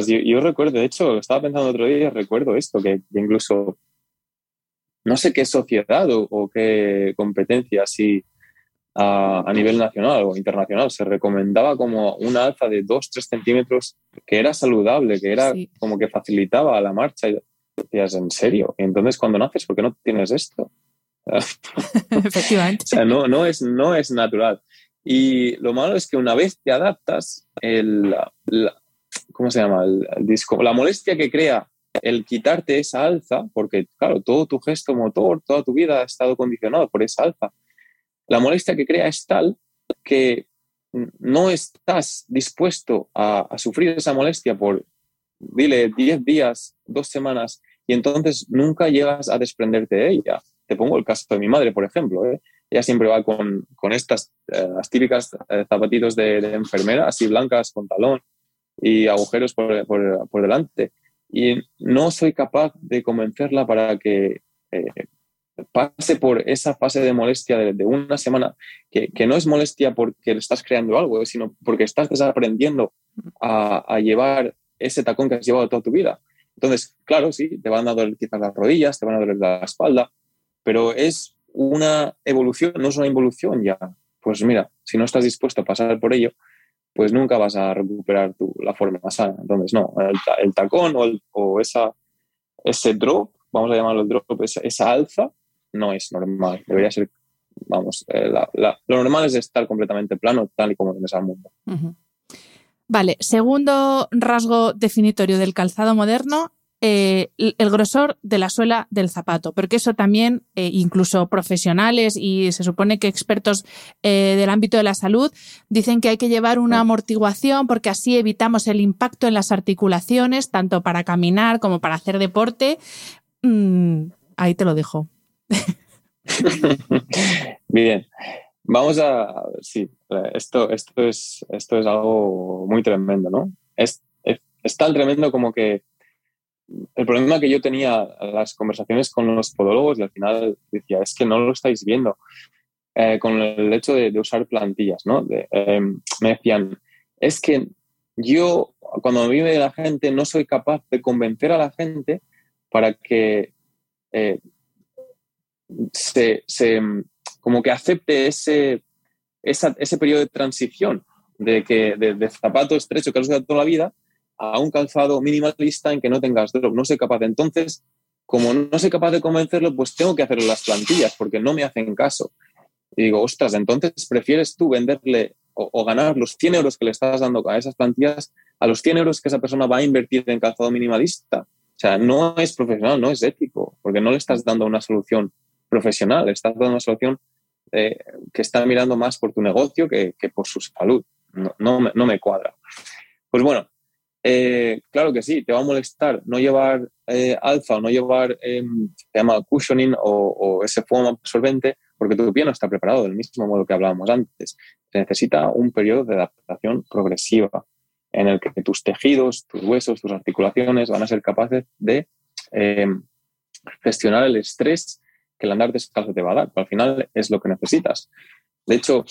yo, recuerdo, de hecho, estaba pensando otro día, recuerdo esto, que incluso no sé qué sociedad o, o qué competencia así a, nivel nacional o internacional. Se recomendaba como una alza de 2-3 centímetros que era saludable, que era como que facilitaba la marcha. Y decías, ¿en serio? Y entonces cuando naces, ¿por qué no tienes esto? Efectivamente. o sea, no, no, es, no es natural. Y lo malo es que una vez te adaptas, el, ¿cómo se llama? El, disco, la molestia que crea el quitarte esa alza, porque claro, todo tu gesto motor, toda tu vida ha estado condicionado por esa alza, la molestia que crea es tal que no estás dispuesto a, sufrir esa molestia por, dile, 10 días, dos semanas, y entonces nunca llegas a desprenderte de ella. Te pongo el caso de mi madre, por ejemplo. ¿eh? Ella siempre va con, estas eh, las típicas eh, zapatitos de, enfermera, así blancas, con talón y agujeros por, por, delante. Y no soy capaz de convencerla para que pase por esa fase de molestia de, una semana, que, no es molestia porque estás creando algo, sino porque estás desaprendiendo a, llevar ese tacón que has llevado toda tu vida. Entonces, claro, sí, te van a doler quizás las rodillas, te van a doler la espalda, pero es una evolución, no es una involución ya. Pues mira, si no estás dispuesto a pasar por ello, pues nunca vas a recuperar tu, la forma sana. Entonces, no, el, tacón o, o, ese drop, vamos a llamarlo drop, esa, esa alza, no es normal. Debería ser, vamos, eh, lo normal es estar completamente plano, tal y como tienes al mundo. Vale, segundo rasgo definitorio del calzado moderno, eh, el grosor de la suela del zapato, porque eso también, eh, incluso profesionales y se supone que expertos del ámbito de la salud dicen que hay que llevar una amortiguación porque así evitamos el impacto en las articulaciones, tanto para caminar como para hacer deporte. Mm, ahí te lo dejo. Bien, vamos a... Sí, esto, esto, es, esto es algo muy tremendo, ¿no? Es, es, tan tremendo como que el problema que yo tenía las conversaciones con los podólogos y al final decía, es que no lo estáis viendo, eh, con el hecho de, usar plantillas, ¿no? Em, me decían, es que yo cuando vive la gente no soy capaz de convencer a la gente para que eh, se, como que acepte ese, ese periodo de transición de, que, de, zapato estrecho que has usado toda la vida a un calzado minimalista en que no tengas drop. No soy capaz. Entonces, como no soy capaz de convencerlo, pues tengo que hacerlo las plantillas porque no me hacen caso. Y digo, ostras, entonces prefieres tú venderle o, ganar los 100 euros que le estás dando a esas plantillas a los 100 euros que esa persona va a invertir en calzado minimalista. O sea, no es profesional, no es ético, porque no le estás dando una solución profesional, estás dando una solución eh, que está mirando más por tu negocio que, por su salud. No, me cuadra. Pues bueno, eh, claro que sí, te va a molestar no llevar eh, alfa o no llevar, em, se llama cushioning o, ese foam absorbente, porque tu pie no está preparado del mismo modo que hablábamos antes. Se necesita un periodo de adaptación progresiva en el que tus tejidos, tus huesos, tus articulaciones van a ser capaces de em, gestionar el estrés que el andar descalzo te va a dar. Al final es lo que necesitas. De hecho,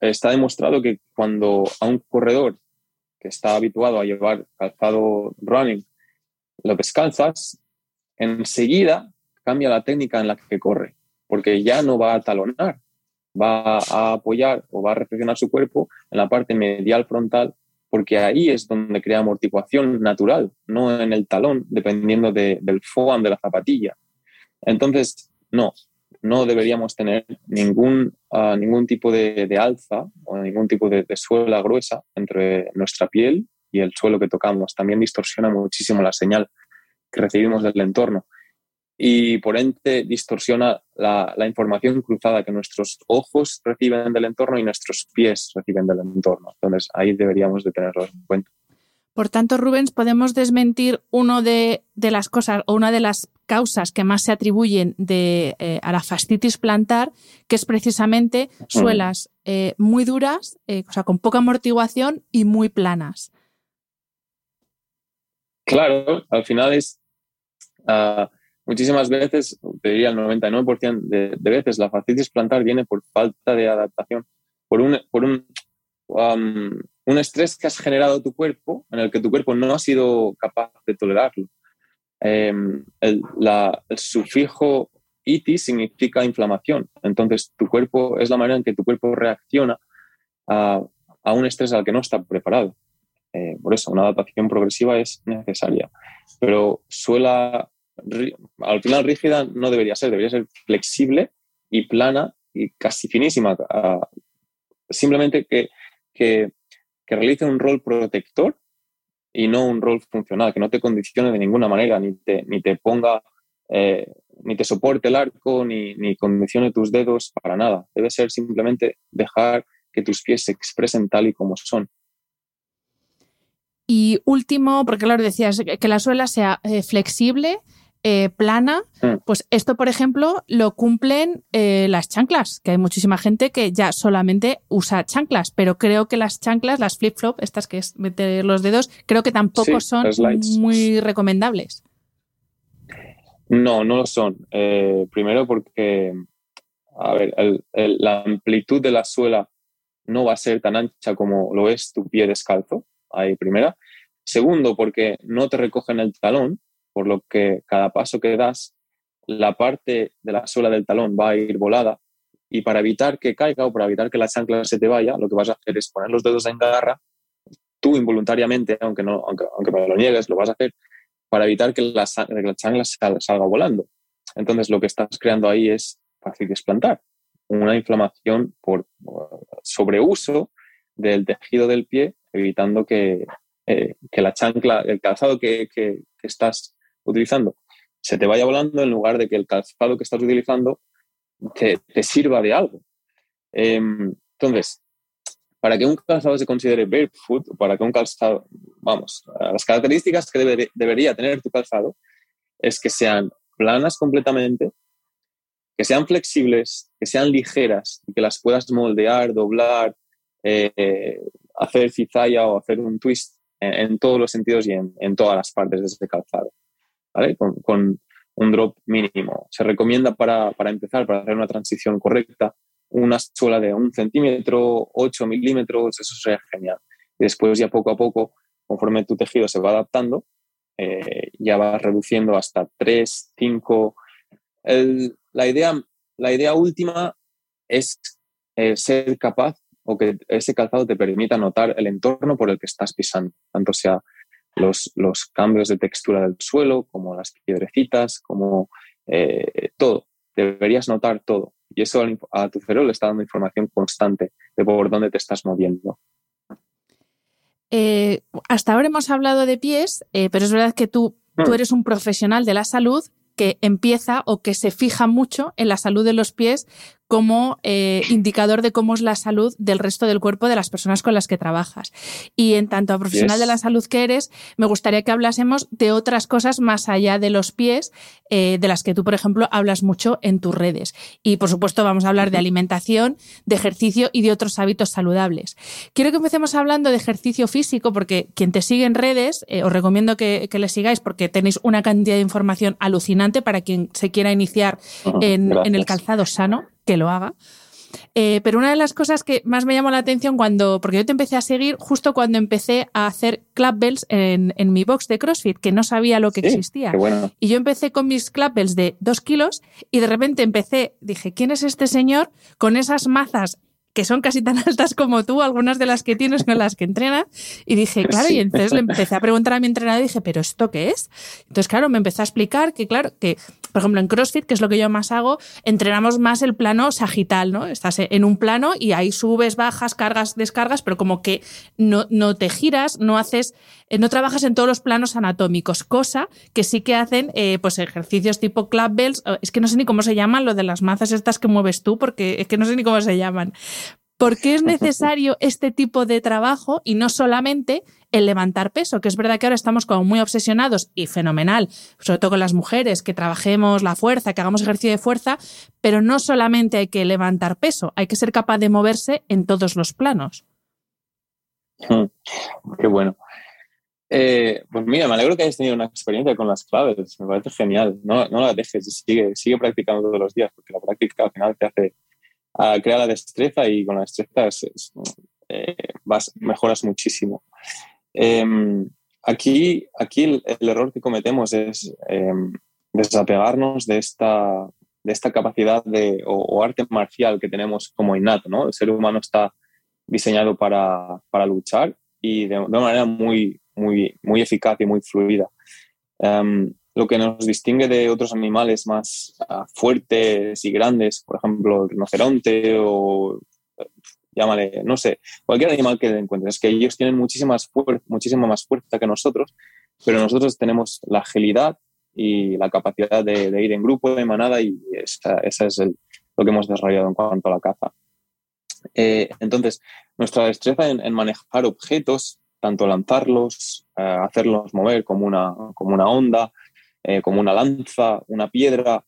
está demostrado que cuando a un corredor que está habituado a llevar calzado running lo descalzas, enseguida cambia la técnica en la que corre, porque ya no va a talonar, va a apoyar o va a reflexionar su cuerpo en la parte medial frontal, porque ahí es donde crea amortiguación natural, no en el talón, dependiendo del foam de la zapatilla. Entonces, no, no deberíamos tener ningún, ah, ningún tipo de, alza o ningún tipo de, suela gruesa entre nuestra piel y el suelo que tocamos. También distorsiona muchísimo la señal que recibimos del entorno y por ende distorsiona la, la, información cruzada que nuestros ojos reciben del entorno y nuestros pies reciben del entorno. Entonces ahí deberíamos de tenerlo en cuenta. Por tanto, Rubens, podemos desmentir una de, las cosas o una de las causas que más se atribuyen eh, a la fascitis plantar, que es precisamente suelas eh, muy duras, eh, o sea, con poca amortiguación y muy planas. Claro, al final es ah, muchísimas veces, te diría el 99% de, veces, la fascitis plantar viene por falta de adaptación, por un, por un un estrés que has generado tu cuerpo, en el que tu cuerpo no ha sido capaz de tolerarlo. Em, el, sufijo iti significa inflamación. Entonces, tu cuerpo es la manera en que tu cuerpo reacciona a, un estrés al que no está preparado. Eh, por eso, una adaptación progresiva es necesaria. Pero suela, al final rígida no debería ser, debería ser flexible y plana y casi finísima. Uh, simplemente que, que que realice un rol protector y no un rol funcional, que no te condicione de ninguna manera, ni te, ni te ponga, eh, ni te soporte el arco, ni, ni condicione tus dedos, para nada. Debe ser simplemente dejar que tus pies se expresen tal y como son. Y último, porque claro, decías que la suela sea eh, flexible, eh, plana, mm. pues esto, por ejemplo, lo cumplen eh, las chanclas, que hay muchísima gente que ya solamente usa chanclas, pero creo que las chanclas, las flip-flop, estas que es meter los dedos, creo que tampoco son muy recomendables. No, no lo son. Eh, primero porque, a ver, la amplitud de la suela no va a ser tan ancha como lo es tu pie descalzo, ahí primera. Segundo, porque no te recogen el talón, por lo que cada paso que das, la parte de la suela del talón va a ir volada y para evitar que caiga o para evitar que la chancla se te vaya, lo que vas a hacer es poner los dedos en garra, tú involuntariamente, aunque, no, aunque, aunque me lo niegues, lo vas a hacer para evitar que la, la chancla salga, volando. Entonces lo que estás creando ahí es fácil desplantar, una inflamación por sobreuso del tejido del pie, evitando que, eh, que la chancla, el calzado que, que, que estás utilizando se te vaya volando en lugar de que el calzado que estás utilizando te, sirva de algo. Em, entonces, para que un calzado se considere barefoot, para que un calzado, vamos, las características que debería tener tu calzado es que sean planas completamente, que sean flexibles, que sean ligeras y que las puedas moldear, doblar, eh, hacer cizalla o hacer un twist en, todos los sentidos y en, en todas las partes de ese calzado con, un drop mínimo. Se recomienda para, empezar, para hacer una transición correcta, una suela de un centímetro, 8 milímetros, eso sería genial. Después ya poco a poco, conforme tu tejido se va adaptando, eh, ya vas reduciendo hasta 3, 5. la, idea, la idea última es eh, ser capaz o que ese calzado te permita notar el entorno por el que estás pisando, tanto sea los, los cambios de textura del suelo, como las piedrecitas, como eh, todo. Deberías notar todo. Y eso a tu cerebro le está dando información constante de por dónde te estás moviendo. Eh, hasta ahora hemos hablado de pies, eh, pero es verdad que tú, tú mm. eres un profesional de la salud que empieza o que se fija mucho en la salud de los pies como eh, indicador de cómo es la salud del resto del cuerpo de las personas con las que trabajas. Y en tanto a profesional de la salud que eres, me gustaría que hablásemos de otras cosas más allá de los pies, eh, de las que tú, por ejemplo, hablas mucho en tus redes. Y, por supuesto, vamos a hablar de alimentación, de ejercicio y de otros hábitos saludables. Quiero que empecemos hablando de ejercicio físico, porque quien te sigue en redes, eh, os recomiendo que, le sigáis porque tenéis una cantidad de información alucinante para quien se quiera iniciar en el calzado sano que lo haga. Eh, pero una de las cosas que más me llamó la atención cuando, porque yo te empecé a seguir justo cuando empecé a hacer club bells en, mi box de CrossFit, que no sabía lo que existía. Y yo empecé con mis club bells de dos kilos y de repente empecé, dije, ¿quién es este señor con esas mazas que son casi tan altas como tú, algunas de las que tienes con las que entrenas. Y dije, claro, y entonces le empecé a preguntar a mi entrenador y dije, ¿pero esto qué es? Entonces, claro, me empezó a explicar que, claro, que, por ejemplo, en CrossFit, que es lo que yo más hago, entrenamos más el plano sagital, ¿no? Estás en un plano y ahí subes, bajas, cargas, descargas, pero como que no, no te giras, no haces, eh, no trabajas en todos los planos anatómicos, cosa que sí que hacen, eh, pues, ejercicios tipo club bells, es que no sé ni cómo se llaman, lo de las mazas estas que mueves tú, porque es que no sé ni cómo se llaman. ¿Por qué es necesario este tipo de trabajo y no solamente el levantar peso? Que es verdad que ahora estamos como muy obsesionados y fenomenal, sobre todo con las mujeres, que trabajemos la fuerza, que hagamos ejercicio de fuerza, pero no solamente hay que levantar peso, hay que ser capaz de moverse en todos los planos. Hmm, qué bueno. Eh, pues mira, me alegro que hayas tenido una experiencia con las claves, me parece genial. No, no la dejes, sigue, sigue practicando todos los días, porque la práctica al final te hace a crear la destreza y con la destreza eh, vas, mejoras muchísimo. Em, aquí aquí el, error que cometemos es em, desapegarnos de esta, de esta capacidad de, o, arte marcial que tenemos como innato. ¿no? El ser humano está diseñado para, para luchar y de, una manera muy, muy, muy eficaz y muy fluida. Em, lo que nos distingue de otros animales más ah, fuertes y grandes, por ejemplo, el rinoceronte o llámale, no sé, cualquier animal que encuentres, es que ellos tienen muchísima más fuerza que nosotros, pero nosotros tenemos la agilidad y la capacidad de, ir en grupo, de manada, y esa, es lo que hemos desarrollado en cuanto a la caza. Eh, entonces, nuestra destreza en, manejar objetos, tanto lanzarlos, eh, hacerlos mover como una, como una onda, eh, como una lanza, una piedra,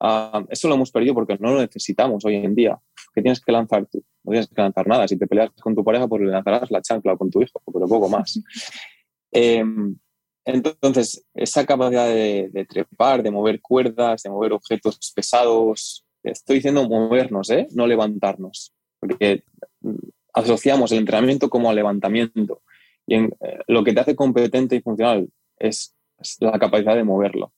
ah, eso lo hemos perdido porque no lo necesitamos hoy en día. ¿Qué tienes que lanzar tú? No tienes que lanzar nada. Si te peleas con tu pareja, pues le lanzarás la chancla con tu hijo, pero poco más. Em, entonces, esa capacidad de, trepar, de mover cuerdas, de mover objetos pesados, estoy diciendo movernos, ¿eh? no levantarnos, porque asociamos el entrenamiento como al levantamiento. Y en, eh, lo que te hace competente y funcional es, la capacidad de moverlo.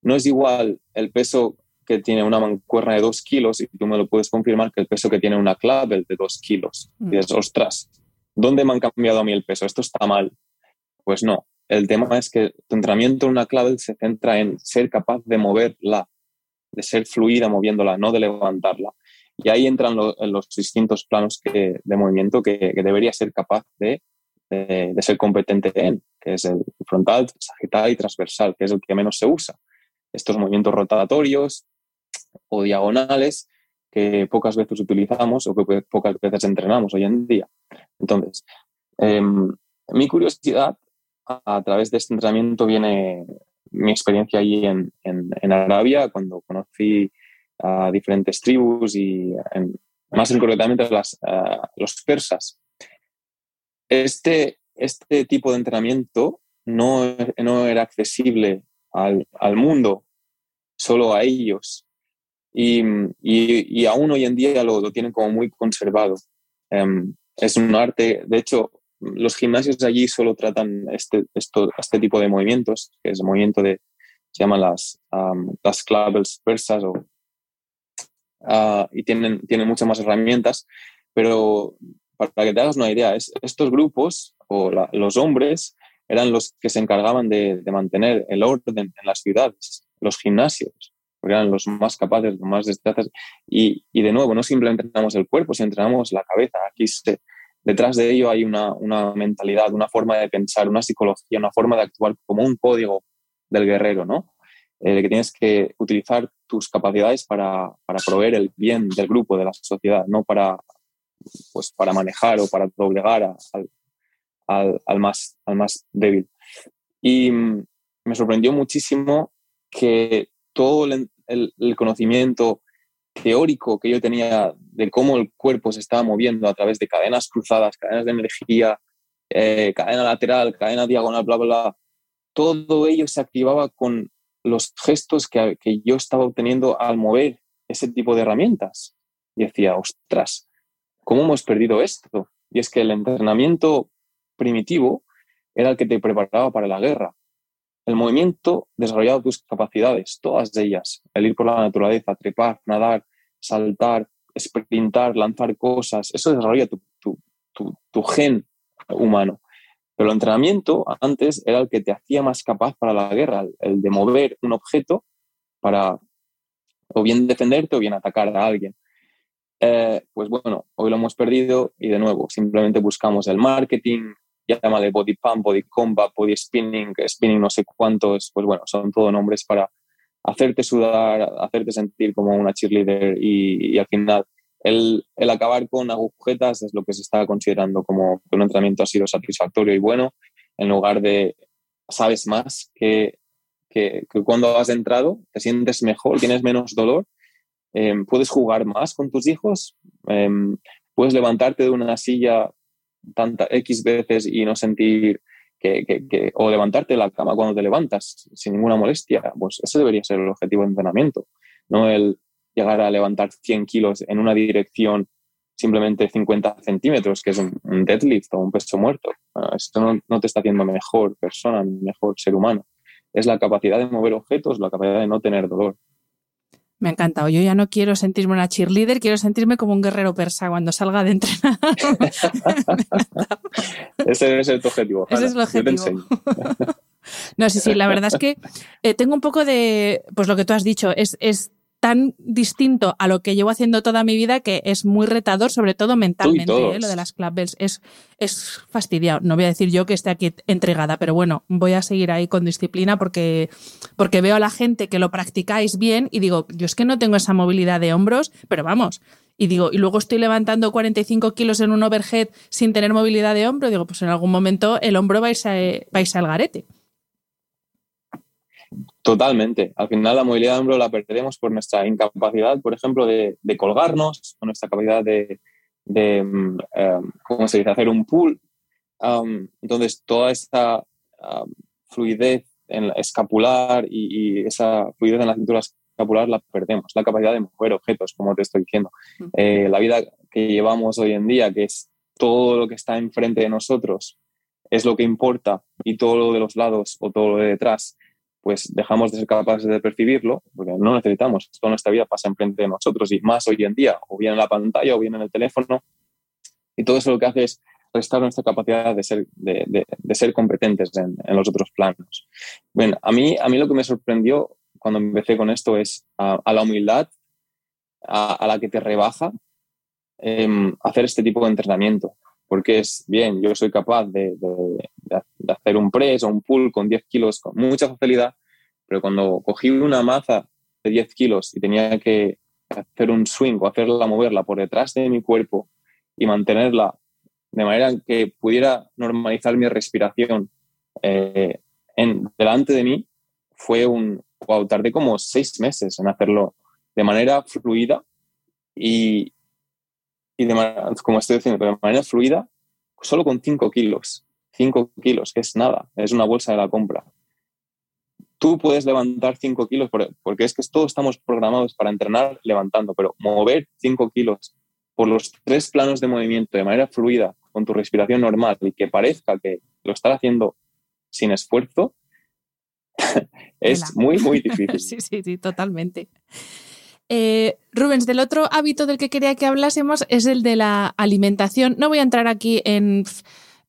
No es igual el peso que tiene una mancuerna de dos kilos, y tú me lo puedes confirmar, que el peso que tiene una clave de dos kilos. Y mm. dices, ostras, ¿dónde me han cambiado a mí el peso? Esto está mal. Pues no, el tema es que tu entrenamiento en una clave se centra en ser capaz de moverla, de ser fluida moviéndola, no de levantarla. Y ahí entran los distintos planos de movimiento que, debería ser capaz de, ser competente en, que es el frontal, sagital y transversal, que es el que menos se usa. Estos movimientos rotatorios o diagonales que pocas veces utilizamos o que pocas veces entrenamos hoy en día. Entonces, em, mi curiosidad a través de este entrenamiento viene mi experiencia allí en, en, Arabia, cuando conocí a diferentes tribus y más concretamente las, los persas. Este, este tipo de entrenamiento no, no era accesible al, al, mundo, solo a ellos. Y, y, y, aún hoy en día lo, lo tienen como muy conservado. Em, es un arte, de hecho, los gimnasios allí solo tratan este, esto, este tipo de movimientos, que es el movimiento de, se llaman las, las claves persas, o, ah, y tienen, tienen muchas más herramientas, pero para que te hagas una idea, es, estos grupos o los hombres eran los que se encargaban de, de, mantener el orden en las ciudades, los gimnasios, porque eran los más capaces, los más destrezas. Y, y de nuevo, no simplemente entrenamos el cuerpo, sino entrenamos la cabeza. Aquí se, detrás de ello hay una, mentalidad, una forma de pensar, una psicología, una forma de actuar como un código del guerrero, ¿no? Eh, que tienes que utilizar tus capacidades para, proveer el bien del grupo, de la sociedad, no para, pues, para manejar o para doblegar al, más, al más débil. Y mm, me sorprendió muchísimo que todo el conocimiento teórico que yo tenía de cómo el cuerpo se estaba moviendo a través de cadenas cruzadas, cadenas de energía, eh, cadena lateral, cadena diagonal, bla, bla, bla, todo ello se activaba con los gestos que, que yo estaba obteniendo al mover ese tipo de herramientas. Y decía, ostras, ¿cómo hemos perdido esto? Y es que el entrenamiento primitivo era el que te preparaba para la guerra. El movimiento desarrollaba tus capacidades, todas ellas. El ir por la naturaleza, trepar, nadar, saltar, sprintar, lanzar cosas. Eso desarrolla tu, tu, gen humano. Pero el entrenamiento antes era el que te hacía más capaz para la guerra, el de mover un objeto para o bien defenderte o bien atacar a alguien. Eh, pues bueno, hoy lo hemos perdido y de nuevo, simplemente buscamos el marketing, llámale body pump, body combat, body spinning, spinning no sé cuántos, pues bueno, son todo nombres para hacerte sudar, hacerte sentir como una cheerleader y, al final el, el, acabar con agujetas es lo que se está considerando como que un entrenamiento ha sido satisfactorio y bueno, en lugar de sabes más que, que, cuando has entrado, te sientes mejor, tienes menos dolor, em, puedes jugar más con tus hijos, em, puedes levantarte de una silla tantas X veces y no sentir que, que, o levantarte de la cama cuando te levantas sin ninguna molestia, pues ese debería ser el objetivo de entrenamiento, no el llegar a levantar 100 kilos en una dirección simplemente 50 centímetros, que es un, deadlift o un peso muerto. Ah, esto no, no, te está haciendo mejor persona, mejor ser humano. Es la capacidad de mover objetos, la capacidad de no tener dolor. Me ha encantado. Yo ya no quiero sentirme una cheerleader, quiero sentirme como un guerrero persa cuando salga de entrenar. Ese es el objetivo. Ese es el objetivo. no, sí, sí, la verdad es que eh, tengo un poco de, pues lo que tú has dicho, es, es tan distinto a lo que llevo haciendo toda mi vida que es muy retador, sobre todo mentalmente. ¿eh? Lo de las club es, es fastidiado. No voy a decir yo que esté aquí entregada, pero bueno, voy a seguir ahí con disciplina porque, porque veo a la gente que lo practicáis bien y digo, yo es que no tengo esa movilidad de hombros, pero vamos. Y digo, y luego estoy levantando 45 kilos en un overhead sin tener movilidad de hombro. Digo, pues en algún momento el hombro vais a, vais al garete. Totalmente. Al final la movilidad de hombro la perdemos por nuestra incapacidad, por ejemplo, de, colgarnos, o nuestra capacidad de, mm, eh, ¿cómo se dice?, hacer un pull. entonces, toda esa fluidez en la escapular y, esa fluidez en la cintura escapular la perdemos. La capacidad de mover objetos, como te estoy diciendo. Eh, la vida que llevamos hoy en día, que es todo lo que está enfrente de nosotros, es lo que importa y todo lo de los lados o todo lo de detrás pues dejamos de ser capaces de percibirlo, porque no necesitamos, toda nuestra vida pasa enfrente de nosotros y más hoy en día, o bien en la pantalla o bien en el teléfono, y todo eso lo que hace es restar nuestra capacidad de ser, de, ser competentes en, los otros planos. Bueno, a mí, a mí lo que me sorprendió cuando empecé con esto es a, la humildad a, la que te rebaja em, hacer este tipo de entrenamiento. Porque es bien, yo soy capaz de, de, hacer un press o un pull con 10 kilos con mucha facilidad, pero cuando cogí una maza de 10 kilos y tenía que hacer un swing o hacerla moverla por detrás de mi cuerpo y mantenerla de manera que pudiera normalizar mi respiración eh, en, delante de mí, fue un, wow, tardé como seis meses en hacerlo de manera fluida y, de como estoy diciendo, de manera fluida, solo con 5 kilos. 5 kilos, que es nada, es una bolsa de la compra. Tú puedes levantar 5 kilos porque es que todos estamos programados para entrenar levantando, pero mover 5 kilos por los tres planos de movimiento de manera fluida, con tu respiración normal y que parezca que lo estás haciendo sin esfuerzo, es muy, muy difícil. sí, sí, sí, totalmente. Eh, Rubens, del otro hábito del que quería que hablásemos es el de la alimentación. No voy a entrar aquí en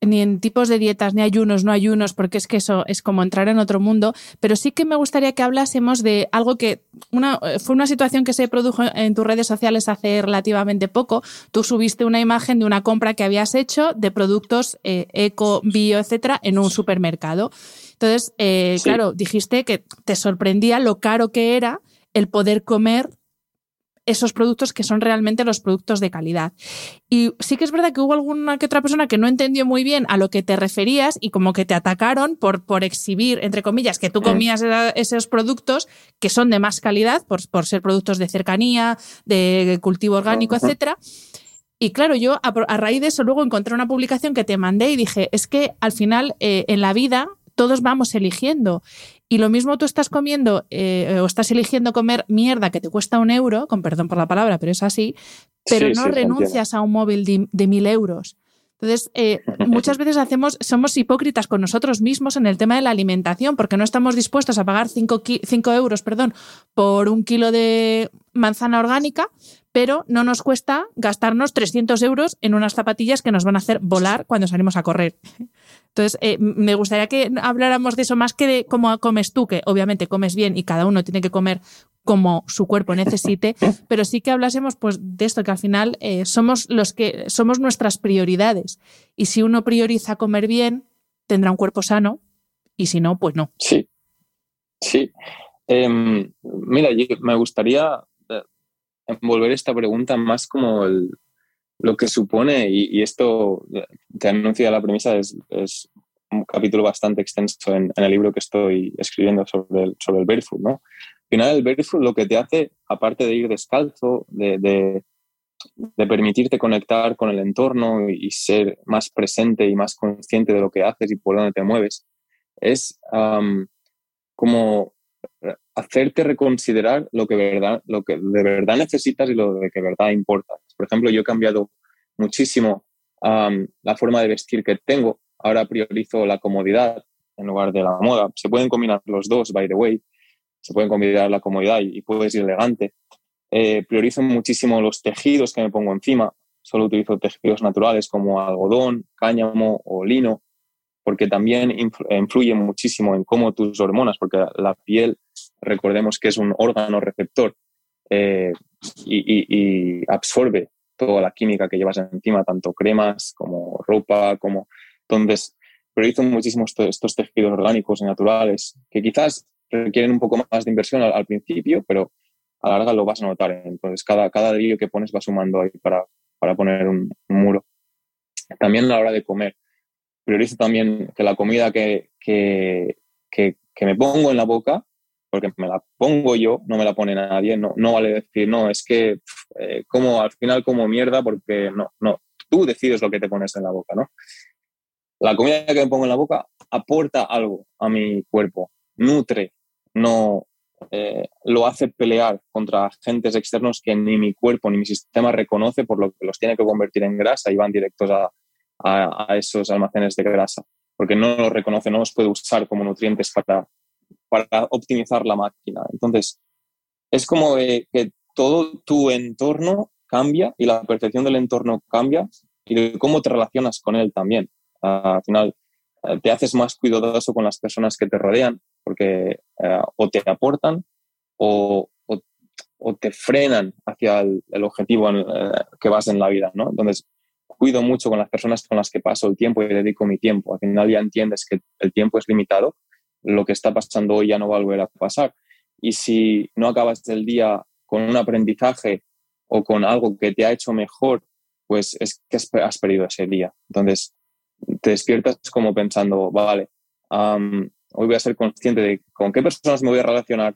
ni en tipos de dietas, ni ayunos, no ayunos, porque es que eso es como entrar en otro mundo, pero sí que me gustaría que hablásemos de algo que una, fue una situación que se produjo en tus redes sociales hace relativamente poco. Tú subiste una imagen de una compra que habías hecho de productos eh, eco, bio, etcétera, en un supermercado. Entonces, eh, claro, dijiste que te sorprendía lo caro que era el poder comer esos productos que son realmente los productos de calidad. Y sí que es verdad que hubo alguna que otra persona que no entendió muy bien a lo que te referías y como que te atacaron por, por exhibir, entre comillas, que tú comías esos productos que son de más calidad por, por ser productos de cercanía, de cultivo orgánico, etcétera. Y claro, yo a, raíz de eso luego encontré una publicación que te mandé y dije, es que al final eh, en la vida todos vamos eligiendo. Y lo mismo tú estás comiendo eh, o estás eligiendo comer mierda que te cuesta un euro, con perdón por la palabra, pero es así, pero no renuncias a un móvil de, mil euros. Entonces, eh, muchas veces hacemos, somos hipócritas con nosotros mismos en el tema de la alimentación, porque no estamos dispuestos a pagar 5 euros perdón, por un kilo de manzana orgánica, pero no nos cuesta gastarnos 300 euros en unas zapatillas que nos van a hacer volar cuando salimos a correr. Entonces, eh, me gustaría que habláramos de eso más que de cómo comes tú, que obviamente comes bien y cada uno tiene que comer como su cuerpo necesite, pero sí que hablásemos pues de esto que al final eh, somos los que somos nuestras prioridades y si uno prioriza comer bien tendrá un cuerpo sano y si no pues no. Sí, sí. Em, mira, me gustaría envolver esta pregunta más como lo que supone, y, esto te anuncia la premisa, es, un capítulo bastante extenso en, el libro que estoy escribiendo sobre el, sobre el barefoot, ¿no? Al final el barefoot lo que te hace, aparte de ir descalzo, de, permitirte conectar con el entorno y ser más presente y más consciente de lo que haces y por dónde te mueves, es como hacerte reconsiderar lo que, que de verdad necesitas y lo que de verdad importa. Por ejemplo, yo he cambiado muchísimo la forma de vestir que tengo. Ahora priorizo la comodidad en lugar de la moda. Se pueden combinar los dos, by the way. Se pueden combinar la comodidad y, puedes ir elegante. Eh, priorizo muchísimo los tejidos que me pongo encima. Solo utilizo tejidos naturales como algodón, cáñamo o lino porque también influye muchísimo en cómo tus hormonas, porque la piel, recordemos que es un órgano receptor, eh, y, absorbe toda la química que llevas encima, tanto cremas como ropa, como... Entonces, priorizo muchísimo estos tejidos orgánicos y naturales, que quizás requieren un poco más de inversión al, principio, pero a la larga lo vas a notar. Entonces, cada, cada dedillo que pones va sumando ahí para, para poner un, muro. También a la hora de comer. Priorizo también que la comida que, que, que, que me pongo en la boca porque me la pongo yo, no me la pone nadie, no, no vale decir, no, es que eh, como al final como mierda porque no, no, tú decides lo que te pones en la boca, ¿no? La comida que me pongo en la boca aporta algo a mi cuerpo, nutre, no eh, lo hace pelear contra agentes externos que ni mi cuerpo ni mi sistema reconoce, por lo que los tiene que convertir en grasa y van directos a, a, a esos almacenes de grasa, porque no los reconoce, no los puede usar como nutrientes para, para optimizar la máquina. Entonces, es como que todo tu entorno cambia y la percepción del entorno cambia y de cómo te relacionas con él también. al final, eh, te haces más cuidadoso con las personas que te rodean porque eh, o te aportan o, o, te frenan hacia el, objetivo eh, que vas en la vida, ¿no? Entonces, cuido mucho con las personas con las que paso el tiempo y dedico mi tiempo. Al final ya entiendes que el tiempo es limitado lo que está pasando hoy ya no va a volver a pasar. Y si no acabas el día con un aprendizaje o con algo que te ha hecho mejor, pues es que has perdido ese día. Entonces, te despiertas como pensando, vale, hoy voy a ser consciente de con qué personas me voy a relacionar.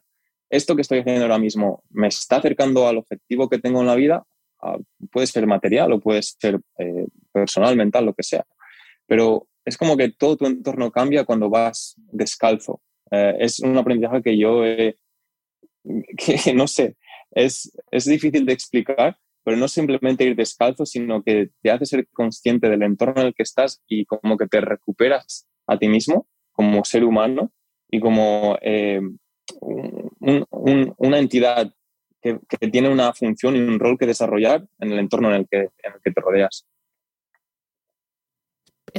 Esto que estoy haciendo ahora mismo me está acercando al objetivo que tengo en la vida. Ah, puede ser material o puede ser eh, personal, mental, lo que sea. Pero es como que todo tu entorno cambia cuando vas descalzo. Eh, es un aprendizaje que yo, que no sé, es, es difícil de explicar, pero no simplemente ir descalzo, sino que te hace ser consciente del entorno en el que estás y como que te recuperas a ti mismo como ser humano y como eh, una entidad que, tiene una función y un rol que desarrollar en el entorno en el que te rodeas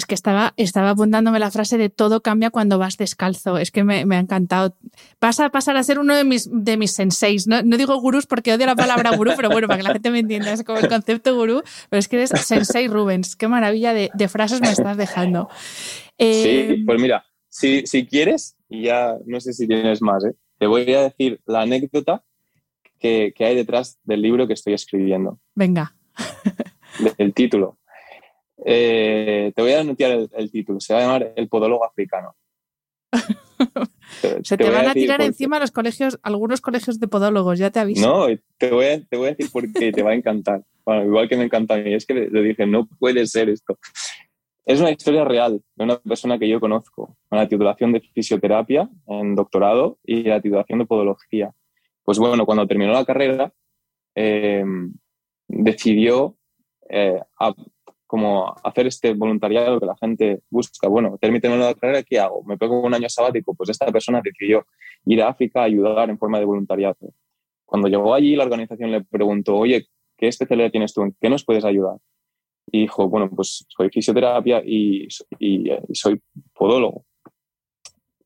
es que estaba, estaba apuntándome la frase de todo cambia cuando vas descalzo. Es que me, ha encantado. Vas a pasar a ser uno de mis, de mis senseis. No, digo gurús porque odio la palabra gurú, pero bueno, para que la gente me entienda, es como el concepto gurú. Pero es que eres sensei Rubens. Qué maravilla de, frases me estás dejando. sí, eh, pues mira, si, si quieres, y ya no sé si tienes más, ¿eh? te voy a decir la anécdota que, que hay detrás del libro que estoy escribiendo. Venga. El título. Eh, te voy a anunciar el, título. Se va a llamar El podólogo africano. Se te, van a, tirar encima los colegios, algunos colegios de podólogos, ya te aviso. No, te voy a, te voy a decir porque te va a encantar. igual que me encanta a mí. Es que le, dije, no puede ser esto. Es una historia real de una persona que yo conozco, con la titulación de fisioterapia en doctorado y la titulación de podología. Pues bueno, cuando terminó la carrera, eh, decidió eh, como hacer este voluntariado que la gente busca. Bueno, termino la carrera, ¿qué hago? ¿Me pego un año sabático? Pues esta persona decidió ir a África a ayudar en forma de voluntariado. Cuando llegó allí, la organización le preguntó, oye, ¿qué especialidad tienes tú? ¿En qué nos puedes ayudar? Y dijo, bueno, pues soy fisioterapia y, soy podólogo.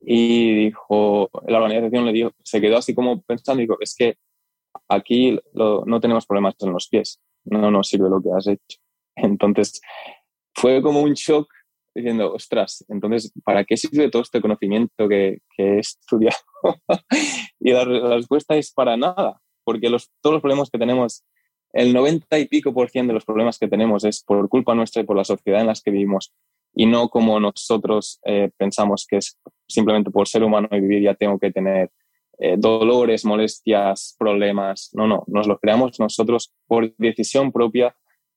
Y dijo, la organización le dijo, se quedó así como pensando, dijo, es que aquí no tenemos problemas en los pies, no nos sirve lo que has hecho. Entonces, fue como un shock diciendo, ostras, entonces, ¿para qué sirve todo este conocimiento que, he estudiado? y la, respuesta es para nada, porque los, todos los problemas que tenemos, el 90 y pico por ciento de los problemas que tenemos es por culpa nuestra y por la sociedad en la que vivimos, y no como nosotros eh, pensamos que es simplemente por ser humano y vivir ya tengo que tener eh, dolores, molestias, problemas. No, no, nos los creamos nosotros por decisión propia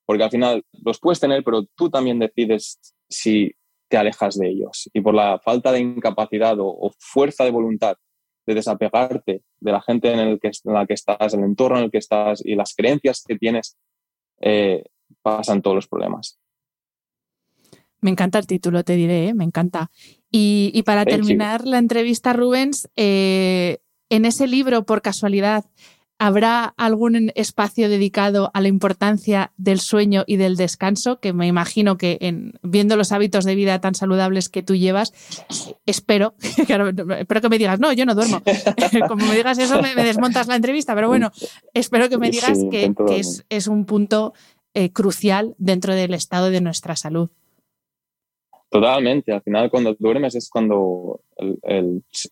porque al final los puedes tener, pero tú también decides si te alejas de ellos. Y por la falta de incapacidad o, fuerza de voluntad de desapegarte de la gente en, el que, la que estás, el entorno en el que estás y las creencias que tienes, eh, pasan todos los problemas. Me encanta el título, te diré, ¿eh? me encanta. Y, para terminar la entrevista, Rubens, eh, en ese libro, por casualidad, ¿Habrá algún espacio dedicado a la importancia del sueño y del descanso? Que me imagino que en, viendo los hábitos de vida tan saludables que tú llevas, espero, espero que me digas, no, yo no duermo. Como me digas eso, me, desmontas la entrevista, pero bueno, espero que me digas que, es, un punto eh, crucial dentro del estado de nuestra salud. Totalmente. Al final, cuando duermes es cuando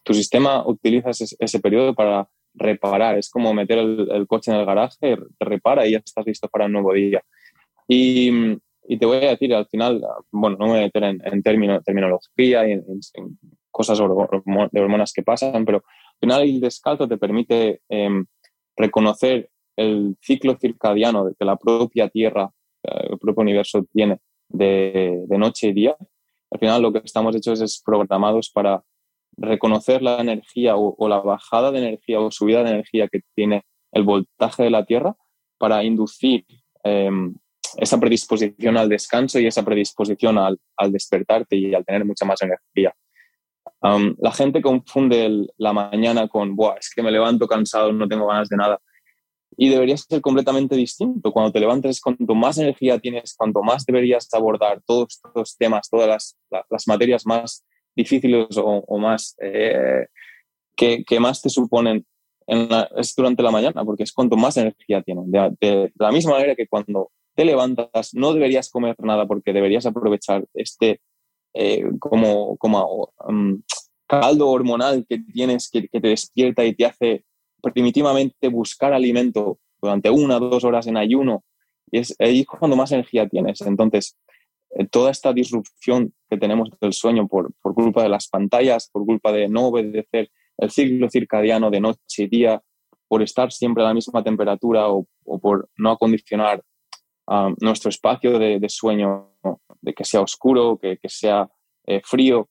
tu sistema utiliza ese periodo para reparar. Es como meter el, coche en el garaje, te repara y ya estás listo para un nuevo día. Y, te voy a decir, al final, bueno, no me voy a meter en, en terminología y en, cosas de hormonas que pasan, pero al final el descalzo te permite em, reconocer el ciclo circadiano que la propia Tierra, eh, el propio universo tiene de, de noche y día. Al final lo que estamos hechos es programados para reconocer la energía o, la bajada de energía o subida de energía que tiene el voltaje de la Tierra para inducir em, esa predisposición al descanso y esa predisposición al, despertarte y al tener mucha más energía. la gente confunde la mañana con, Buah, es que me levanto cansado, no tengo ganas de nada. Y debería ser completamente distinto. Cuando te levantes, cuanto más energía tienes, cuanto más deberías abordar todos estos temas, todas las materias más difíciles o, más eh, que, más te suponen es durante la mañana, porque es cuanto más energía tienen. De, la misma manera que cuando te levantas no deberías comer nada porque deberías aprovechar este eh, como, como um, caldo hormonal que tienes que, te despierta y te hace primitivamente buscar alimento durante una o dos horas en ayuno. Y es ahí cuando más energía tienes. Entonces, toda esta disrupción que tenemos del sueño por, por, culpa de las pantallas, por culpa de no obedecer el ciclo circadiano de noche y día, por estar siempre a la misma temperatura o, por no acondicionar ah, nuestro espacio de, sueño, de que sea oscuro, que, que sea eh, frío,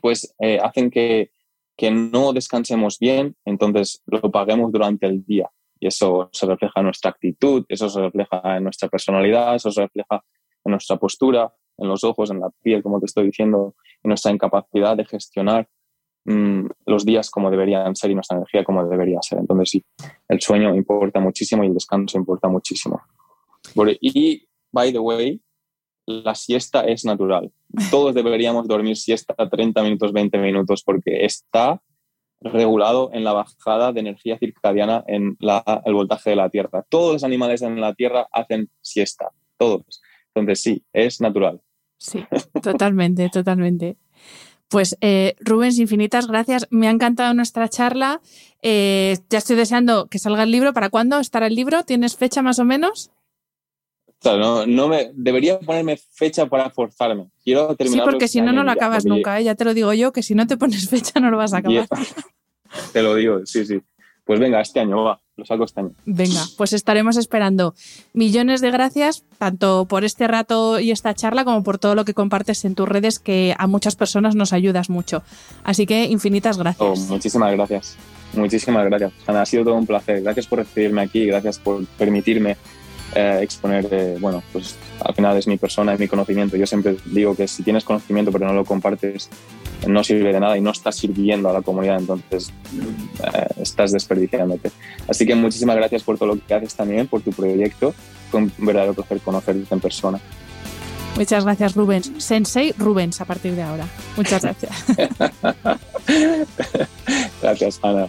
pues eh, hacen que, que no descansemos bien, entonces lo paguemos durante el día. Y eso se refleja en nuestra actitud, eso se refleja en nuestra personalidad, eso se refleja en nuestra postura, en los ojos, en la piel, como te estoy diciendo, en nuestra incapacidad de gestionar mm, los días como deberían ser y nuestra energía como debería ser. Entonces, sí, el sueño importa muchísimo y el descanso importa muchísimo. Y, by the way, la siesta es natural. Todos deberíamos dormir siesta 30 minutos, 20 minutos, porque está regulado en la bajada de energía circadiana en el voltaje de la Tierra. Todos los animales en la Tierra hacen siesta, todos. Entonces sí, es natural. Sí, totalmente, totalmente. Pues eh, Rubens, infinitas gracias. Me ha encantado nuestra charla. Eh, ya estoy deseando que salga el libro. ¿Para cuándo estará el libro? ¿Tienes fecha más o menos? no, no me, debería ponerme fecha para forzarme. Quiero terminar. Sí, porque si no, no lo acabas nunca. ¿eh? Ya te lo digo yo, que si no te pones fecha no lo vas a acabar. te lo digo, sí, sí. Pues venga, este año va, lo saco este año. Venga, pues estaremos esperando. Millones de gracias, tanto por este rato y esta charla, como por todo lo que compartes en tus redes, que a muchas personas nos ayudas mucho. Así que infinitas gracias. Oh, muchísimas gracias. Muchísimas gracias. Ana, ha sido todo un placer. Gracias por recibirme aquí, gracias por permitirme eh, exponer, eh, bueno, pues al final es mi persona, es mi conocimiento. Yo siempre digo que si tienes conocimiento pero no lo compartes, no sirve de nada y no estás sirviendo a la comunidad, entonces eh, estás desperdiciándote. Así que muchísimas gracias por todo lo que haces también, por tu proyecto. Fue un verdadero placer conocerte en persona. Muchas gracias, Rubens. Sensei Rubens a partir de ahora. Muchas gracias. gracias, Ana.